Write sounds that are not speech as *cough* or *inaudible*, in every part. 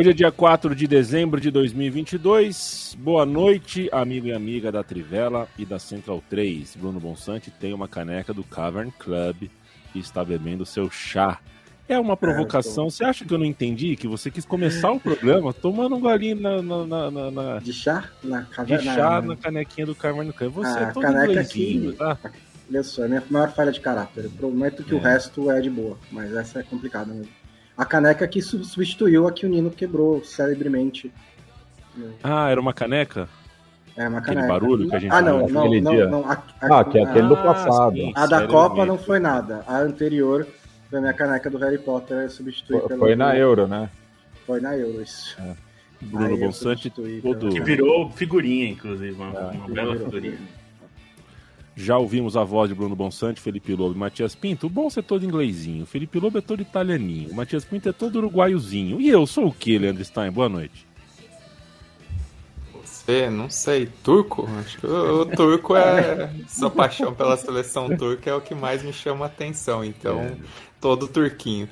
Hoje é dia 4 de dezembro de 2022. Boa noite, amigo e amiga da Trivela e da Central 3. Bruno Bonsante tem uma caneca do Cavern Club e está bebendo seu chá. É uma provocação. Você acha que eu não entendi? Que você quis começar o programa tomando um golinho na, na, na, na... De chá? Na De chá na canequinha do Cavern Club. Você ah, é todo caneca que... tá? Olha só, é minha maior falha de caráter. Eu prometo que é. o resto é de boa, mas essa é complicada mesmo a caneca que substituiu a que o Nino quebrou celebremente. Ah, era uma caneca? É uma caneca. Aquele barulho que a gente Ah, não, não, não, não, não, a, a, Ah, que é aquele do passado. Sim, a da Copa não foi nada. A anterior foi a minha caneca do Harry Potter substituída Foi, foi na Euro, né? Foi na Euro, isso. É. Bruno Bonsante todo... Que virou figurinha, inclusive, uma, é, uma bela figurinha. Já ouvimos a voz de Bruno Bonsante, Felipe Lobo e Matias Pinto. O Bons é todo inglesinho, Felipe Lobo é todo italianinho, o Matias Pinto é todo uruguaiozinho. E eu sou o que, Leandro Stein? Boa noite. Você, não sei, turco? Acho que o, o turco é. *laughs* Sua paixão pela seleção turca é o que mais me chama a atenção, então, é. todo turquinho.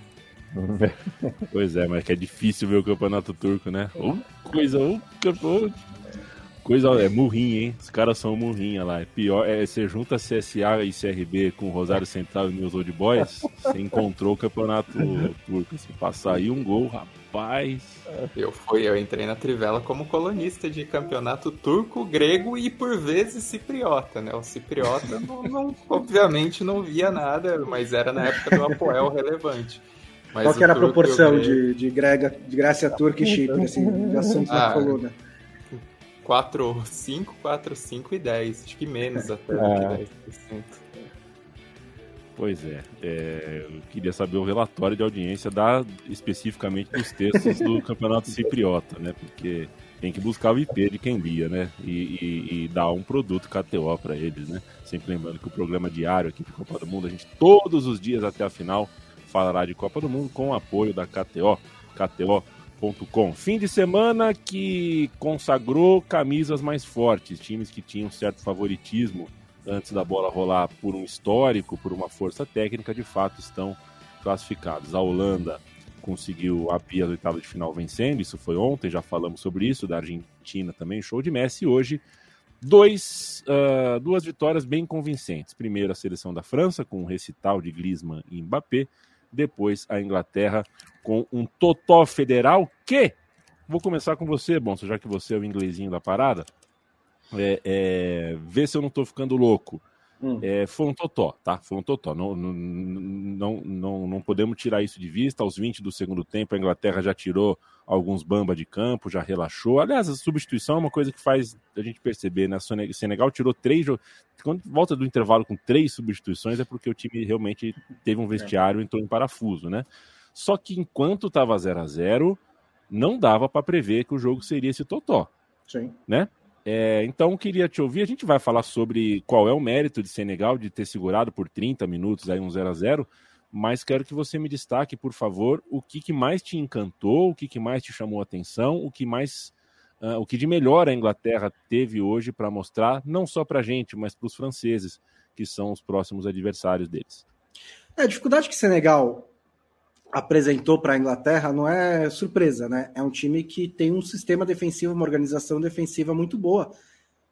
*laughs* Pois é, mas é que é difícil ver o campeonato turco, né? Oh, coisa, oh, coisa é murrinha, hein? Os caras são murrinha lá. É pior, é, você junta CSA e CRB com Rosário Central e News Old Boys, você encontrou o campeonato turco. Se passar aí um gol, rapaz. Eu fui, eu entrei na Trivela como colunista de campeonato turco, grego e por vezes cipriota, né? O cipriota *laughs* não, não, obviamente não via nada, mas era na época do Apoel relevante. Mas Qual que era a proporção de, de, grega, de Grécia Turca e Chipre, assim, de assuntos ah, na coluna? 4, 5, 4, 5 e 10. Acho que menos até é. que 10%. Pois é, é, eu queria saber o relatório de audiência da, especificamente dos textos do *laughs* Campeonato Cipriota, né? Porque tem que buscar o IP de quem lia, né? E, e, e dar um produto KTO para eles, né? Sempre lembrando que o programa diário aqui de Copa do Mundo, a gente todos os dias até a final falará de Copa do Mundo com o apoio da KTO. KTO Fim de semana que consagrou camisas mais fortes, times que tinham certo favoritismo antes da bola rolar por um histórico, por uma força técnica, de fato estão classificados. A Holanda conseguiu a pia do oitavo de final vencendo, isso foi ontem, já falamos sobre isso, da Argentina também, show de Messi, hoje dois, uh, duas vitórias bem convincentes. Primeiro a seleção da França, com um recital de Griezmann e Mbappé, depois a Inglaterra com um totó federal que, vou começar com você, Bonso, já que você é o inglesinho da parada, é, é, vê se eu não estou ficando louco. Hum. É, foi um totó, tá? Foi um totó. Não, não, não, não, não podemos tirar isso de vista. Aos 20 do segundo tempo, a Inglaterra já tirou alguns bamba de campo, já relaxou. Aliás, a substituição é uma coisa que faz a gente perceber, né? O Senegal tirou três. Quando volta do intervalo com três substituições, é porque o time realmente teve um vestiário e entrou em parafuso, né? Só que enquanto estava 0 a 0 não dava para prever que o jogo seria esse totó. Sim. Né? É, então, queria te ouvir. A gente vai falar sobre qual é o mérito de Senegal de ter segurado por 30 minutos aí um 0 a 0 mas quero que você me destaque, por favor, o que, que mais te encantou, o que, que mais te chamou a atenção, o que mais. Uh, o que de melhor a Inglaterra teve hoje para mostrar, não só para a gente, mas para os franceses, que são os próximos adversários deles. É, a dificuldade que Senegal apresentou para a Inglaterra não é surpresa, né? É um time que tem um sistema defensivo, uma organização defensiva muito boa,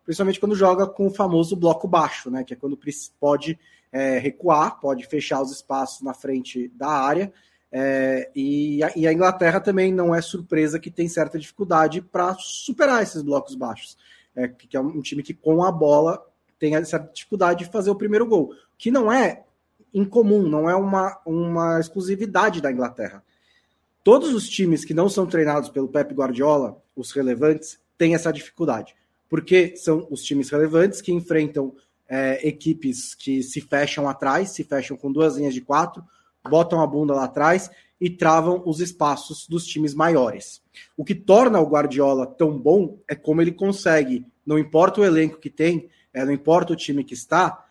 principalmente quando joga com o famoso bloco baixo, né? Que é quando pode é, recuar, pode fechar os espaços na frente da área. É, e, a, e, a, Inglaterra também não é surpresa que tem certa dificuldade para superar esses blocos baixos. É, que é um time que com a bola tem essa dificuldade de fazer o primeiro gol, que não é incomum, não é uma, uma exclusividade da Inglaterra. Todos os times que não são treinados pelo Pep Guardiola, os relevantes, têm essa dificuldade. Porque são os times relevantes que enfrentam é, equipes que se fecham atrás, se fecham com duas linhas de quatro, botam a bunda lá atrás e travam os espaços dos times maiores. O que torna o Guardiola tão bom é como ele consegue, não importa o elenco que tem, é, não importa o time que está,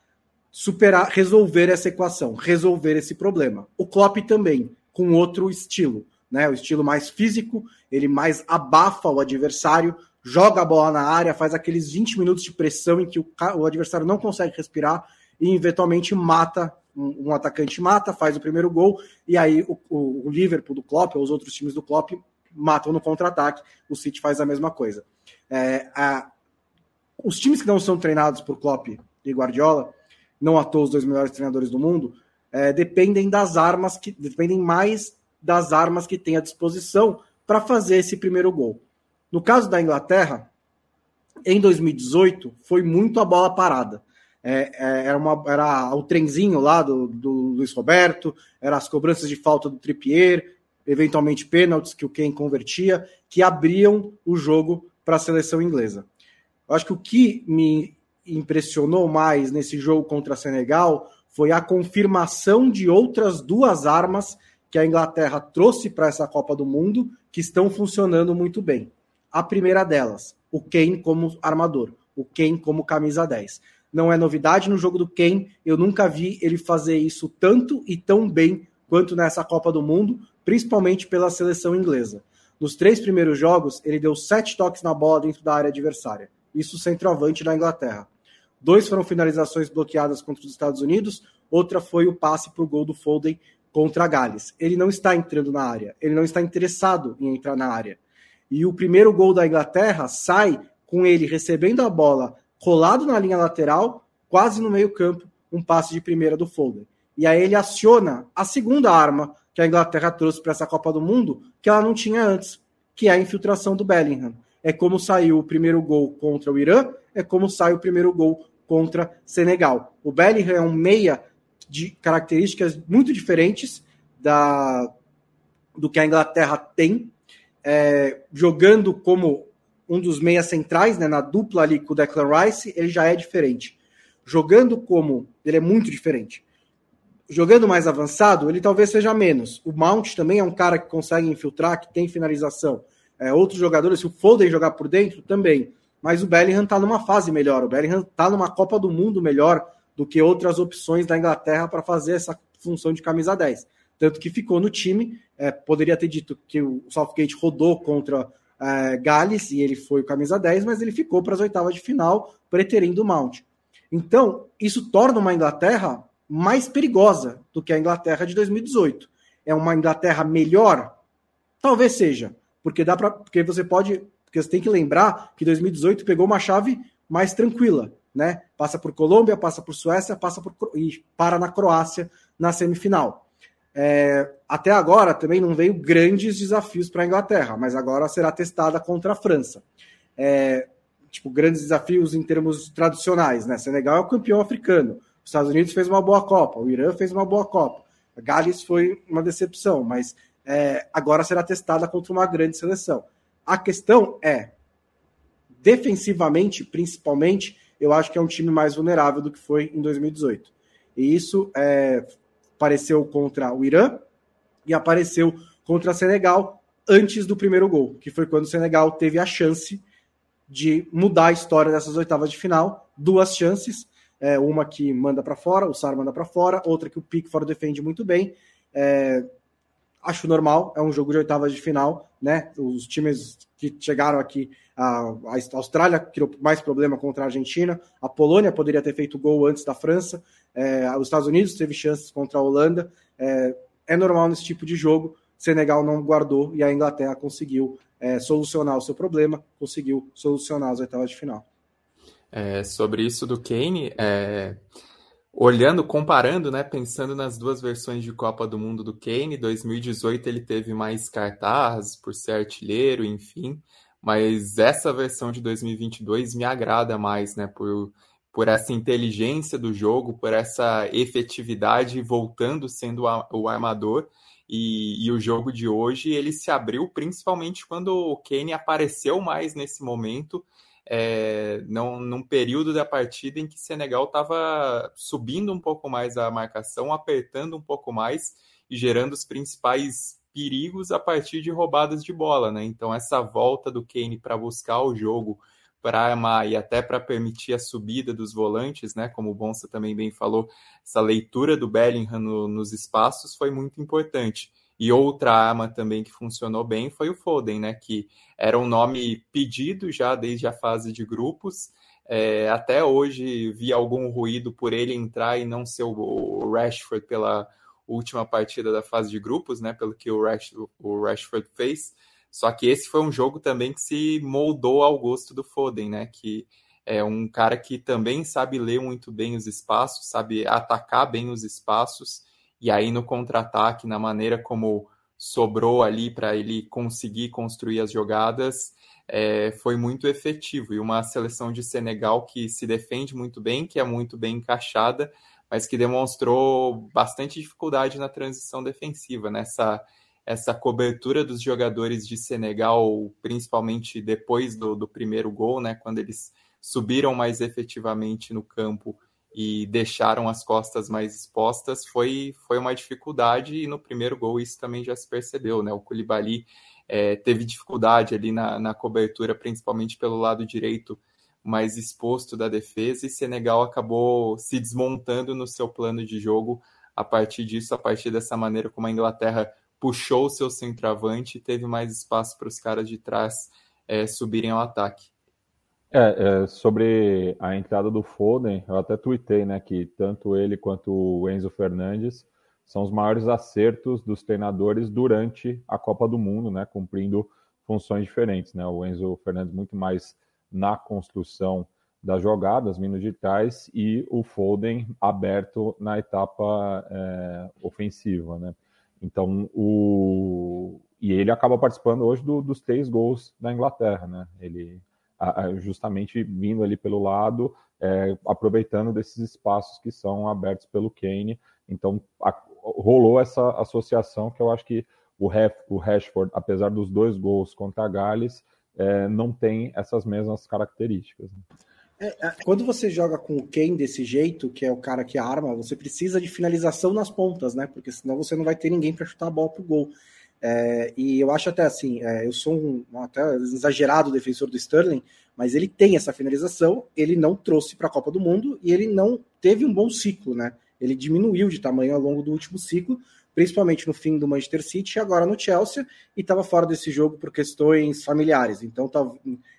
superar, resolver essa equação, resolver esse problema. O Klopp também, com outro estilo, né? O estilo mais físico, ele mais abafa o adversário, joga a bola na área, faz aqueles 20 minutos de pressão em que o, o adversário não consegue respirar e eventualmente mata um, um, atacante mata, faz o primeiro gol e aí o, o, o Liverpool do Klopp ou os outros times do Klopp matam no contra-ataque. O City faz a mesma coisa. É, a, os times que não são treinados por Klopp e Guardiola não à toa os dois melhores treinadores do mundo, é, dependem das armas que dependem mais das armas que tem à disposição para fazer esse primeiro gol. No caso da Inglaterra, em 2018 foi muito a bola parada. É, é, era, uma, era o trenzinho lá do, do Luiz Roberto, eram as cobranças de falta do Trippier, eventualmente pênaltis que o Ken convertia, que abriam o jogo para a seleção inglesa. Eu acho que o que me impressionou mais nesse jogo contra Senegal foi a confirmação de outras duas armas que a Inglaterra trouxe para essa Copa do Mundo que estão funcionando muito bem. A primeira delas, o Kane como armador, o Kane como camisa 10. Não é novidade no jogo do Kane, eu nunca vi ele fazer isso tanto e tão bem quanto nessa Copa do Mundo, principalmente pela seleção inglesa. Nos três primeiros jogos, ele deu sete toques na bola dentro da área adversária. Isso centroavante da Inglaterra. Dois foram finalizações bloqueadas contra os Estados Unidos, outra foi o passe para o gol do Foden contra a Gales. Ele não está entrando na área, ele não está interessado em entrar na área. E o primeiro gol da Inglaterra sai com ele recebendo a bola colado na linha lateral, quase no meio-campo, um passe de primeira do Foden. E aí ele aciona a segunda arma que a Inglaterra trouxe para essa Copa do Mundo, que ela não tinha antes, que é a infiltração do Bellingham. É como saiu o primeiro gol contra o Irã, é como sai o primeiro gol contra Senegal. O Bellingham é um meia de características muito diferentes da, do que a Inglaterra tem, é, jogando como um dos meias centrais, né, na dupla ali com o Declan Rice, ele já é diferente. Jogando como. Ele é muito diferente. Jogando mais avançado, ele talvez seja menos. O Mount também é um cara que consegue infiltrar, que tem finalização. É, outros jogadores, se o Foden jogar por dentro, também mas o Bellingham está numa fase melhor. O Bellingham está numa Copa do Mundo melhor do que outras opções da Inglaterra para fazer essa função de camisa 10. Tanto que ficou no time. É, poderia ter dito que o Southgate rodou contra é, Gales e ele foi o camisa 10, mas ele ficou para as oitavas de final, preterindo o Mount. Então, isso torna uma Inglaterra mais perigosa do que a Inglaterra de 2018. É uma Inglaterra melhor? Talvez seja, porque dá para, porque você pode porque você tem que lembrar que 2018 pegou uma chave mais tranquila, né? Passa por Colômbia, passa por Suécia, passa por e para na Croácia na semifinal. É, até agora também não veio grandes desafios para a Inglaterra, mas agora será testada contra a França. É, tipo, grandes desafios em termos tradicionais, né? Senegal é o campeão africano, os Estados Unidos fez uma boa Copa, o Irã fez uma boa Copa, a Gales foi uma decepção, mas é, agora será testada contra uma grande seleção. A questão é, defensivamente, principalmente, eu acho que é um time mais vulnerável do que foi em 2018. E isso é, apareceu contra o Irã e apareceu contra a Senegal antes do primeiro gol, que foi quando o Senegal teve a chance de mudar a história dessas oitavas de final. Duas chances, é, uma que manda para fora, o Sar manda para fora, outra que o Pickford defende muito bem. É, acho normal, é um jogo de oitavas de final, né? Os times que chegaram aqui, a, Austrália criou mais problema contra a Argentina, a Polônia poderia ter feito gol antes da França, é, os Estados Unidos teve chances contra a Holanda, é, é normal nesse tipo de jogo, Senegal não guardou e a Inglaterra conseguiu é, solucionar o seu problema, conseguiu solucionar as oitavas de final. É, sobre isso do Kane, é, olhando, comparando, né, pensando nas duas versões de Copa do Mundo do Kane, 2018 ele teve mais cartaz por ser artilheiro, enfim, mas essa versão de 2022 me agrada mais, né, por, por essa inteligência do jogo, por essa efetividade voltando sendo o armador. E, e, o jogo de hoje ele se abriu principalmente quando o Kane apareceu mais nesse momento é, num período da partida em que Senegal estava subindo um pouco mais a marcação, apertando um pouco mais e gerando os principais perigos a partir de roubadas de bola, né? Então essa volta do Kane para buscar o jogo, para amar e até para permitir a subida dos volantes, né? Como o Bonsa também bem falou, essa leitura do Bellingham no, nos espaços foi muito importante. E outra arma também que funcionou bem foi o Foden, né? Que era um nome pedido já desde a fase de grupos. É, até hoje vi algum ruído por ele entrar e não ser o Rashford pela última partida da fase de grupos, né? Pelo que o, Rash, o Rashford fez. Só que esse foi um jogo também que se moldou ao gosto do Foden, né? Que é um cara que também sabe ler muito bem os espaços, sabe atacar bem os espaços, e aí no contra-ataque, na maneira como sobrou ali para ele conseguir construir as jogadas, é, foi muito efetivo. E uma seleção de Senegal que se defende muito bem, que é muito bem encaixada, mas que demonstrou bastante dificuldade na transição defensiva, nessa essa cobertura dos jogadores de Senegal, principalmente depois do, do primeiro gol, né, quando eles subiram mais efetivamente no campo e deixaram as costas mais expostas, foi, foi uma dificuldade e no primeiro gol isso também já se percebeu, né? O Koulibaly é, teve dificuldade ali na, na cobertura, principalmente pelo lado direito mais exposto da defesa e Senegal acabou se desmontando no seu plano de jogo a partir disso, a partir dessa maneira como a Inglaterra puxou o seu centroavante teve mais espaço para os caras de trás é, subirem ao ataque. É, é, sobre a entrada do Foden, eu até tuitei, né, que tanto ele quanto o Enzo Fernandes são os maiores acertos dos treinadores durante a Copa do Mundo, né, cumprindo funções diferentes, né, o Enzo Fernandes muito mais na construção das jogadas, de trás, e o Foden aberto na etapa é, ofensiva, né. Então, o... E ele acaba participando hoje do, dos três gols da Inglaterra, né? Ele justamente vindo ali pelo lado, é, aproveitando desses espaços que são abertos pelo Kane. Então, a, rolou essa associação que eu acho que o, Hef, o Rashford, apesar dos dois gols contra a Gales, é, não tem essas mesmas características. Né? É, é, quando você joga com o Kane desse jeito, que é o cara que arma, você precisa de finalização nas pontas, né? Porque senão você não vai ter ninguém para chutar a bola pro gol. É, e eu acho até assim, é, eu sou um, um até exagerado defensor do Sterling, mas ele tem essa finalização, ele não trouxe para a Copa do Mundo e ele não teve um bom ciclo, né? Ele diminuiu de tamanho ao longo do último ciclo, principalmente no fim do Manchester City, e agora no Chelsea, e estava fora desse jogo por questões familiares. Então, tá,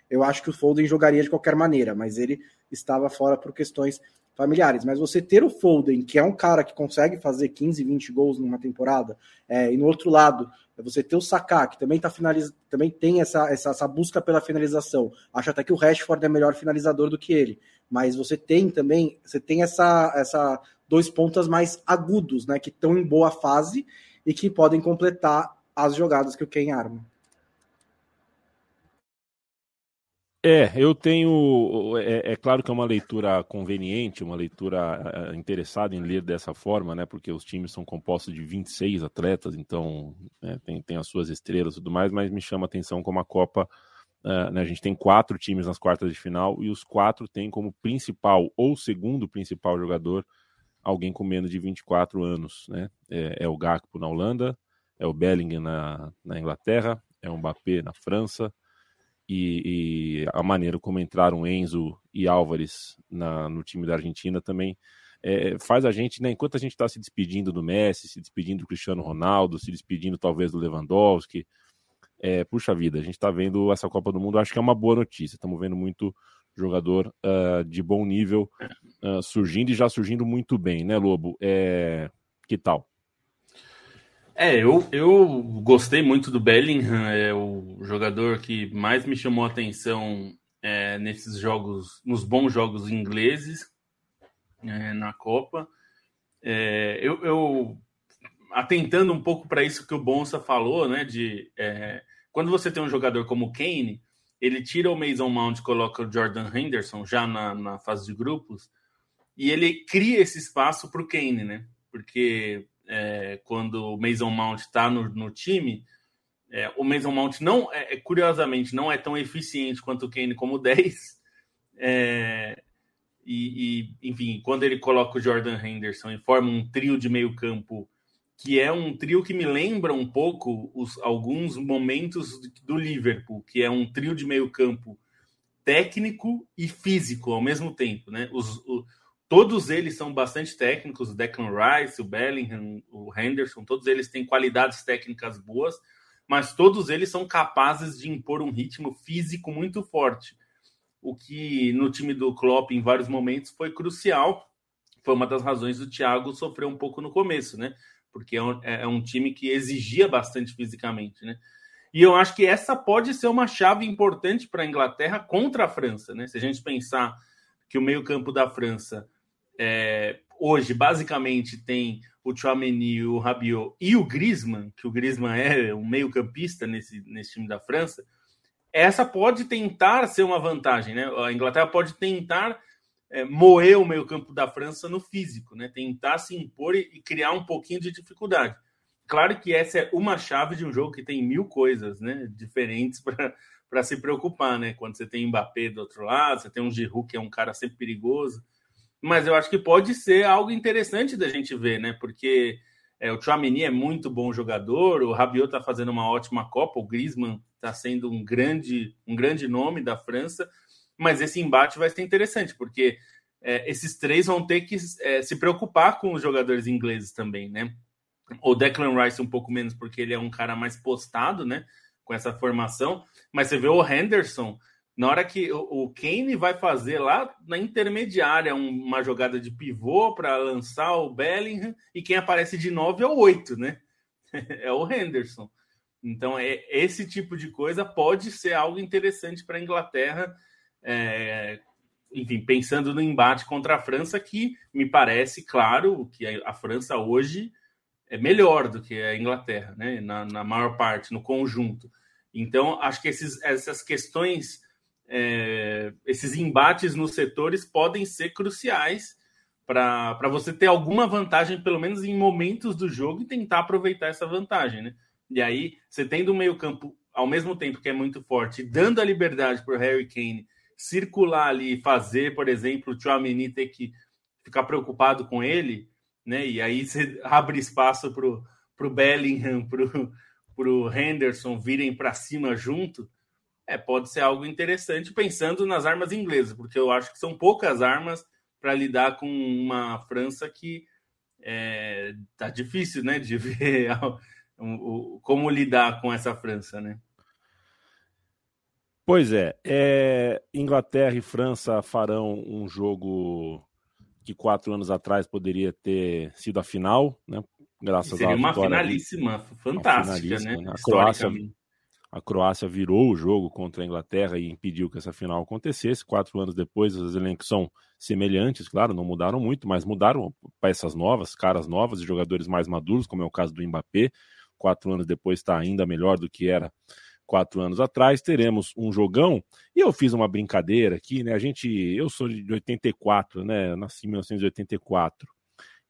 eu acho que o Foden jogaria de qualquer maneira, mas ele estava fora por questões familiares. Mas você ter o Foden, que é um cara que consegue fazer 15, 20 gols numa temporada, é, e no outro lado, você ter o Saká, que também, tá finaliz... também tem essa, essa, essa busca pela finalização. Acho até que o Rashford é melhor finalizador do que ele. Mas você tem também, você tem essa, essa dois pontas mais agudos, né? Que estão em boa fase e que podem completar as jogadas que o Ken arma. É, eu tenho. É, é, claro que é uma leitura conveniente, uma leitura é, interessada em ler dessa forma, né? Porque os times são compostos de 26 atletas, então é, tem, tem as suas estrelas e tudo mais, mas me chama a atenção como a Copa. Uh, né, a gente tem quatro times nas quartas de final e os quatro têm como principal ou segundo principal jogador alguém com menos de 24 anos. Né? É, é o Gakpo na Holanda, é o Bellingham na, na Inglaterra, é o Mbappé na França, e, e, a maneira como entraram Enzo e Álvares na, no time da Argentina também é, faz a gente, né, enquanto a gente está se despedindo do Messi, se despedindo do Cristiano Ronaldo, se despedindo talvez do Lewandowski, é, puxa vida, a gente está vendo essa Copa do Mundo, acho que é uma boa notícia, estamos vendo muito jogador uh, de bom nível uh, surgindo e já surgindo muito bem, né, Lobo? É, que tal? É, eu, eu gostei muito do Bellingham, é o jogador que mais me chamou a atenção é, nesses jogos, nos bons jogos ingleses é, na Copa. É, eu, eu, atentando um pouco para isso que o Bonsa falou, né, de é, quando você tem um jogador como o Kane, ele tira o Mason Mount e coloca o Jordan Henderson já na, na fase de grupos, e ele cria esse espaço para o Kane, né? Porque é, quando o Mason Mount está no, no, time, é, o Mason Mount não, é, é curiosamente, não é tão eficiente quanto o Kane como *laughs* 10. É, e, e, enfim, quando ele coloca o Jordan Henderson e forma um trio de meio campo, que é um trio que me lembra um pouco os, alguns momentos do Liverpool, que é um trio de meio campo técnico e físico ao mesmo tempo, né? Os, todos eles são bastante técnicos, o Declan Rice, o Bellingham, o Henderson, todos eles têm qualidades técnicas boas, mas todos eles são capazes de impor um ritmo físico muito forte. O que no time do Klopp em vários momentos foi crucial, foi uma das razões do Thiago sofrer um pouco no começo, né? Porque é um, é um time que exigia bastante fisicamente, né? E eu acho que essa pode ser uma chave importante para a Inglaterra contra a França, né? Se a gente pensar que o meio-campo da França é, hoje basicamente tem o Chouameni, o Rabiot e o Griezmann, que o Griezmann é um meio-campista nesse, nesse time da França, essa pode tentar ser uma vantagem, né? A Inglaterra pode tentar é, moer o meio-campo da França no físico, né? Tentar se impor e, e criar um pouquinho de dificuldade. Claro que essa é uma chave de um jogo que tem mil coisas né, diferentes *laughs* para se preocupar, né? Quando você tem Mbappé do outro lado, você tem um Giroud que é um cara sempre perigoso. Mas eu acho que pode ser algo interessante da gente ver, né? Porque é, o Chouameni é muito bom jogador, o Rabiot está fazendo uma ótima Copa, o Griezmann está sendo um grande, um grande nome da França, mas esse embate vai ser interessante, porque é, esses três vão ter que é, se preocupar com os jogadores ingleses também, né? O Declan Rice um pouco menos, porque ele é um cara mais postado, né? Com essa formação. Mas você vê o Henderson, na hora que o Kane vai fazer lá na intermediária uma jogada de pivô para lançar o Bellingham, e quem aparece de 9 é o 8, né? *laughs* é o Henderson. Então, é, esse tipo de coisa pode ser algo interessante para a Inglaterra. É, enfim, pensando no embate contra a França, que me parece claro que a, França hoje é melhor do que a Inglaterra, né? Na, na maior parte, no conjunto. Então, acho que esses, essas questões, é, esses embates nos setores podem ser cruciais para você ter alguma vantagem, pelo menos em momentos do jogo, e tentar aproveitar essa vantagem, né? E aí, você tendo um meio-campo ao mesmo tempo que é muito forte, dando a liberdade para o Harry Kane circular ali e fazer, por exemplo, o Chouameni ter que ficar preocupado com ele, né? E aí você *laughs* abre espaço para o Bellingham, para o Henderson virem para cima junto. É, pode ser algo interessante pensando nas armas inglesas, porque eu acho que são poucas armas para lidar com uma França que é, tá difícil, né, de *laughs* ver como lidar com essa França, né? Pois é, é, Inglaterra e França farão um jogo que quatro anos atrás poderia ter sido a final, né? Graças Seria a uma finalíssima, fantástica, uma finalíssima, né? A Croácia, a Croácia virou o jogo contra a Inglaterra e impediu que essa final acontecesse. Quatro anos depois, os elencos são semelhantes, claro, não mudaram muito, mas mudaram peças novas, caras novas e jogadores mais maduros, como é o caso do Mbappé. Quatro anos depois está ainda melhor do que era quatro anos atrás, teremos um jogão. E eu fiz uma brincadeira aqui, né? A gente, eu sou de 84, né? Eu nasci em 1984.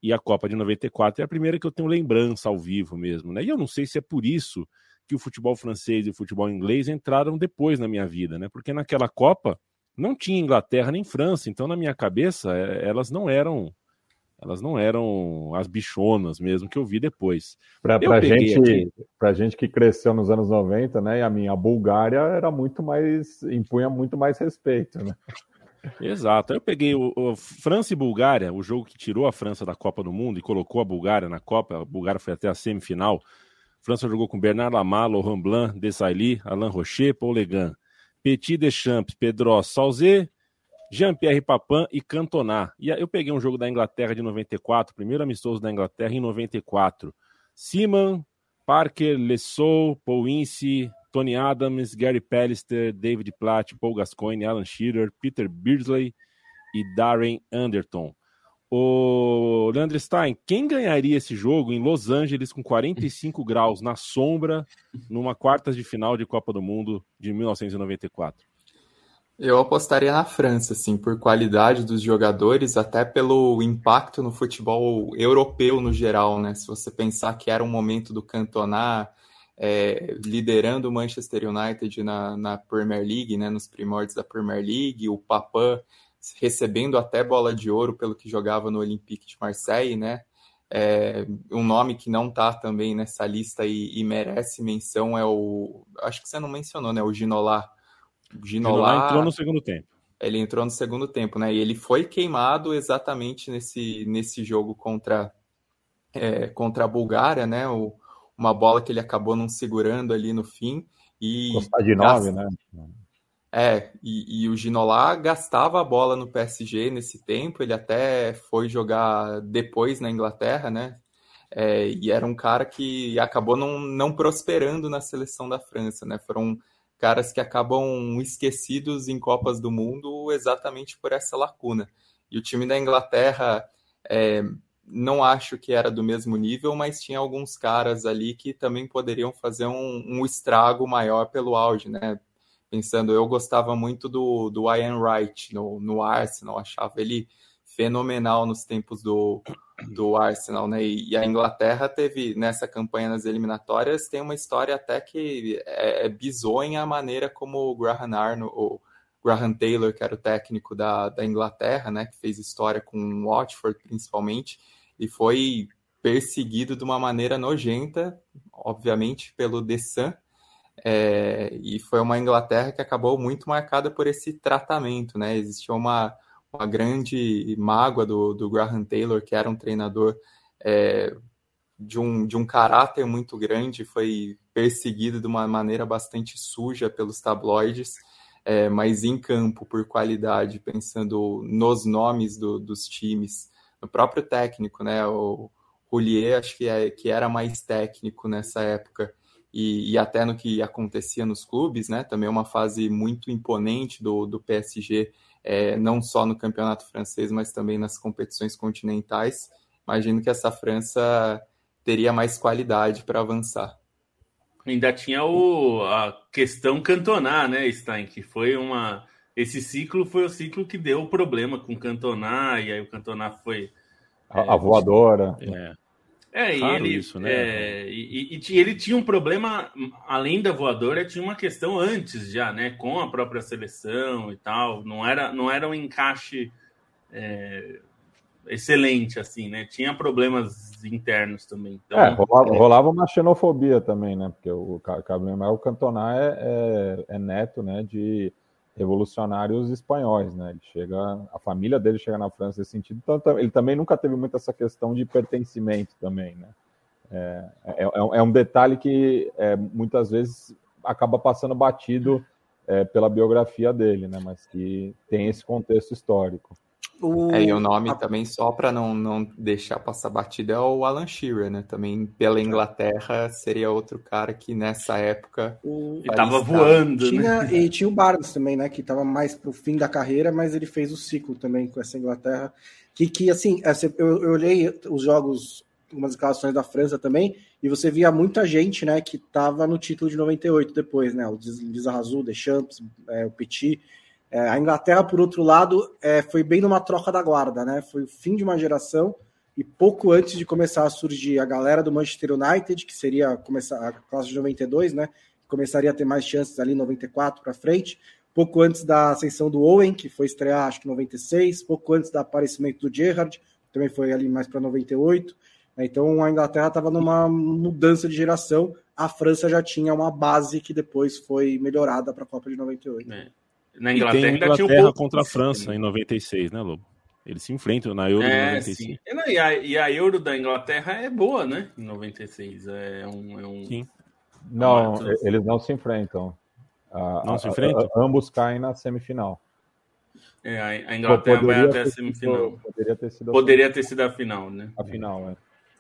E a Copa de 94 é a primeira que eu tenho lembrança ao vivo mesmo, né? E eu não sei se é por isso que o futebol francês e o futebol inglês entraram depois na minha vida, né? Porque naquela Copa não tinha Inglaterra nem França, então na minha cabeça é, elas não eram elas não eram as bichonas mesmo que eu vi depois. Para a gente, pra gente que cresceu nos anos 90, né? E a minha Bulgária era muito mais. impunha muito mais respeito, né? *laughs* Exato. Eu peguei o, o, França e Bulgária, o jogo que tirou a França da Copa do Mundo e colocou a Bulgária na Copa. A Bulgária foi até a semifinal. França jogou com Bernard Lamar, Laurent Blanc, Desailly, Alain Rocher, Paul Legan, Petit Deschamps, Pedro Salzé, Jean-Pierre Papin e Cantona. E eu peguei um jogo da Inglaterra de 94, primeiro amistoso da Inglaterra em 94. Seaman, Parker, Lessou, Paul Ince, Tony Adams, Gary Pallister, David Platt, Paul Gascoigne, Alan Shearer, Peter Beardsley e Darren Anderton. O Leandro Stein, quem ganharia esse jogo em Los Angeles com 45 *laughs* graus na sombra numa quartas de final de Copa do Mundo de 1994? Eu apostaria na França, assim, por qualidade dos jogadores, até pelo impacto no futebol europeu no geral, né? Se você pensar que era um momento do Cantona é, liderando o Manchester United na, na, Premier League, né? Nos primórdios da Premier League, o Papin recebendo até bola de ouro pelo que jogava no Olympique de Marseille, né? É, um nome que não tá também nessa lista e, e merece menção é o. Acho que você não mencionou, né? O Ginola Ginola entrou no segundo tempo. Ele entrou no segundo tempo, né? E ele foi queimado exatamente nesse, nesse jogo contra, é, contra a Bulgária, né? O, uma bola que ele acabou não segurando ali no fim. E Costar de nove, né? É, e, e, o Ginolá gastava a bola no PSG nesse tempo, ele até foi jogar depois na Inglaterra, né? É, e era um cara que acabou não, não prosperando na seleção da França, né? Foram caras que acabam esquecidos em Copas do Mundo exatamente por essa lacuna. E o time da Inglaterra, é, não acho que era do mesmo nível, mas tinha alguns caras ali que também poderiam fazer um, um estrago maior pelo auge, né? Pensando, eu gostava muito do, do Ian Wright no, no Arsenal, achava ele fenomenal nos tempos do, do Arsenal, né? E, e, a Inglaterra teve nessa campanha nas eliminatórias tem uma história até que é, é bizonha a maneira como o Graham Arnold, o Graham Taylor, que era o técnico da, da Inglaterra, né? Que fez história com o Watford principalmente e foi perseguido de uma maneira nojenta, obviamente pelo The Sun. É, e foi uma Inglaterra que acabou muito marcada por esse tratamento, né? Existia uma uma grande mágoa do, do Graham Taylor, que era um treinador é, de, um, de um caráter muito grande, foi perseguido de uma maneira bastante suja pelos tabloides, é, mas em campo, por qualidade, pensando nos nomes do, dos times, no próprio técnico, né? O Roulier, acho que, é, que era mais técnico nessa época. E, e, até no que acontecia nos clubes, né? Também uma fase muito imponente do, do PSG é, não só no campeonato francês, mas também nas competições continentais. Imagino que essa França teria mais qualidade para avançar. Ainda tinha o, a questão cantonar, né, Stein? Que foi uma. Esse ciclo foi o ciclo que deu o problema com cantonar, e aí o cantonar foi. A, é, a voadora. É. É, e ele, isso, né? É, e, e, e, ele tinha um problema, além da voadora, tinha uma questão antes já, né? Com a própria seleção e tal. Não era, não era um encaixe é, excelente, assim, né? Tinha problemas internos também. Então, é, rolava, é. rolava, uma xenofobia também, né? Porque o, o, o é, é, é neto, né? De revolucionários espanhóis, né? Ele chega, a família dele chega na França nesse sentido, então ele também nunca teve muito essa questão de pertencimento também, né? É, é, é, é um detalhe que é, muitas vezes acaba passando batido é, pela biografia dele, né? Mas que tem esse contexto histórico. O... É, e o nome também, só para não, não deixar passar batida, é o Alan Shearer, né? Também pela Inglaterra seria outro cara que nessa época. O... Ele tava voando. Tinha, *laughs* né? E tinha o Barnes também, né? Que tava mais pro fim da carreira, mas ele fez o ciclo também com essa Inglaterra. Que, que assim, eu, eu olhei os jogos, umas escalações da França também, e você via muita gente, né, que tava no título de 98 depois, né? O Desarrazul, Deschamps, é, o Petit. É, a Inglaterra, por outro lado, é, foi bem numa troca da guarda, né? Foi o fim de uma geração e pouco antes de começar a surgir a galera do Manchester United, que seria começar a classe de 92, né? Começaria a ter mais chances ali 94 para frente. Pouco antes da ascensão do Owen, que foi estrear acho que 96, pouco antes do aparecimento do Gerrard, também foi ali mais para 98. Então a Inglaterra estava numa mudança de geração. A França já tinha uma base que depois foi melhorada para a Copa de 98. É. Na Inglaterra, e tem Inglaterra tinha um contra a França em 96, né, Lobo? Eles se enfrentam na Euro é, 96. Sim. E a, e a Euro da Inglaterra é boa, né? Em 96. É um. É um... Sim. Não, eles não se enfrentam. A, não a, se enfrentam? A, ambos caem na semifinal. É, a Inglaterra vai até a semifinal. Sido, poderia ter sido, poderia ter sido a final, né? A final, é.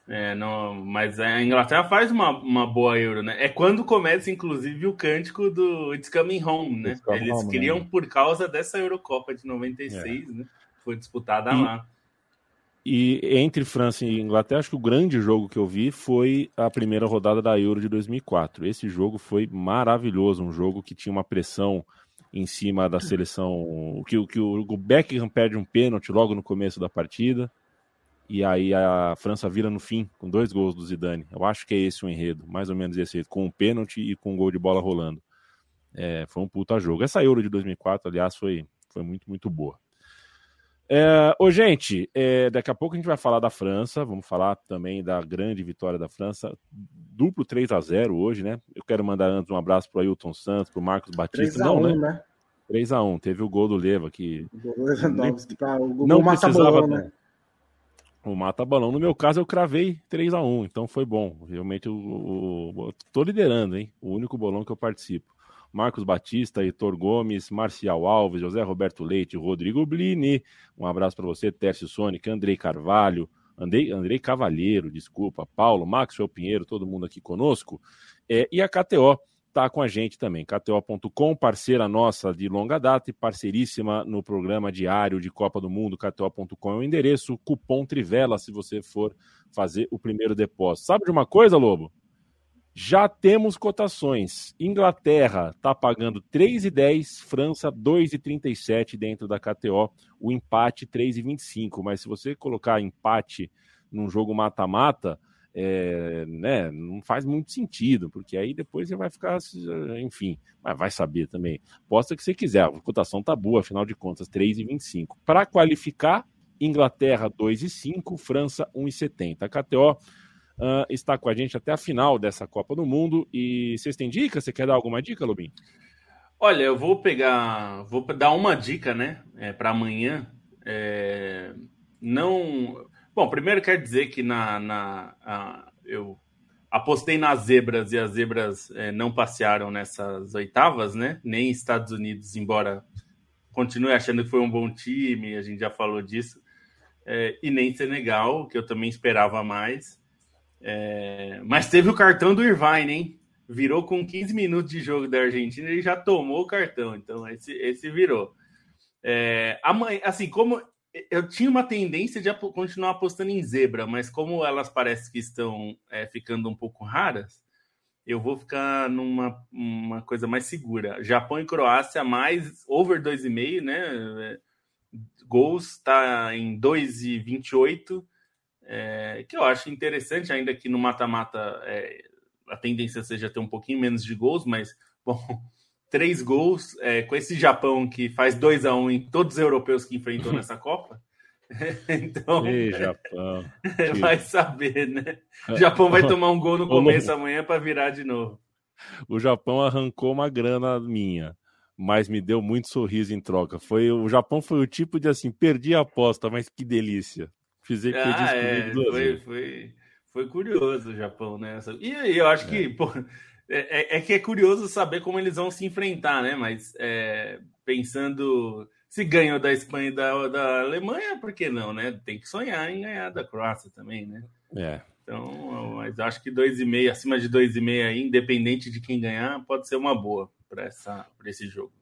É, não, mas a Inglaterra faz uma, uma boa Euro, né? É quando começa, inclusive, o cântico do It's Coming Home, né? Eles home, queriam né? por causa dessa Eurocopa de 96, é. né? Foi disputada e, lá. E entre França e Inglaterra, acho que o grande jogo que eu vi foi a primeira rodada da Euro de 2004. Esse jogo foi maravilhoso, um jogo que tinha uma pressão em cima da seleção, que, que o Beckham perde um pênalti logo no começo da partida e aí a França vira no fim, com dois gols do Zidane. Eu acho que é esse o enredo, mais ou menos esse, com um pênalti e com um gol de bola rolando. É, foi um puta jogo. Essa Euro de 2004, aliás, foi, foi muito, muito boa. É, ô, gente, é, daqui a pouco a gente vai falar da França, vamos falar também da grande vitória da França, duplo 3 a 0 hoje, né? Eu quero mandar antes um abraço para o Ailton Santos, para o Marcos Batista. 3 a 1, não, né? né? 3x1. Teve o gol do Leva que. O gol do Lewandowski, pra- o gol Não precisava, bolão, né? O mata-balão. No meu caso, eu cravei 3x1, então foi bom. Realmente, tô liderando, hein? O único bolão que eu participo. Marcos Batista, Heitor Gomes, Marcial Alves, José Roberto Leite, Rodrigo Blini. Um abraço para você, Tércio Sônica, Andrei Carvalho, Andrei, Andrei Cavalheiro, desculpa, Paulo, Maxwell Pinheiro, todo mundo aqui conosco. É, e a KTO está com a gente também. KTO.com, parceira nossa de longa data e parceiríssima no programa diário de Copa do Mundo. KTO.com é o endereço, cupom Trivela se você for fazer o primeiro depósito. Sabe de uma coisa, Lobo? Já temos cotações. Inglaterra está pagando 3,10, França 2,37 dentro da KTO, o empate 3,25. Mas se você colocar empate num jogo mata-mata, é, né, não faz muito sentido, porque aí depois você vai ficar, enfim, mas vai saber também. Posta que você quiser, a cotação tá boa, afinal de contas, 3,25. Para qualificar, Inglaterra 2,5, França 1,70. A KTO Uh, está com a gente até a final dessa Copa do Mundo. E vocês têm dica? Você quer dar alguma dica, Lubin? Olha, eu vou pegar, vou dar uma dica, né, é, para amanhã. É, não, bom, primeiro quer dizer que na, na a, eu apostei nas zebras e as zebras é, não passearam nessas oitavas, né? Nem Estados Unidos, embora continue achando que foi um bom time, a gente já falou disso, é, e nem Senegal, que eu também esperava mais. É, mas teve o cartão do Irvine, hein? Virou com 15 minutos de jogo da Argentina e já tomou o cartão. Então, esse, esse virou. É, amanhã, assim, como eu tinha uma tendência de continuar apostando em zebra, mas como elas parecem que estão é, ficando um pouco raras, eu vou ficar numa uma coisa mais segura. Japão e Croácia, mais over 2,5, né? Gols está em 2,28 é, que eu acho interessante, ainda que no mata-mata é, a tendência seja ter um pouquinho menos de gols, mas, *laughs* bom, três gols é, com esse Japão que faz 2 a 1 um em todos os europeus que enfrentou nessa *laughs* Copa. *laughs* então, Ei, Japão. *laughs* vai saber, né? O Japão vai tomar um gol no começo amanhã para virar de novo. O Japão arrancou uma grana minha, mas me deu muito sorriso em troca. Foi o Japão foi o tipo de assim, perdi a aposta, mas que delícia. Fizer ah, é, foi, foi, foi curioso o Japão, né? E, e eu acho é. que pô, é, é, que é curioso saber como eles vão se enfrentar, né? Mas é, pensando se ganham da Espanha e da, da Alemanha, por que não, né? Tem que sonhar em ganhar da Croácia também, né? É. Então, mas acho que 2,5, acima de 2,5 aí, independente de quem ganhar, pode ser uma boa para esse jogo.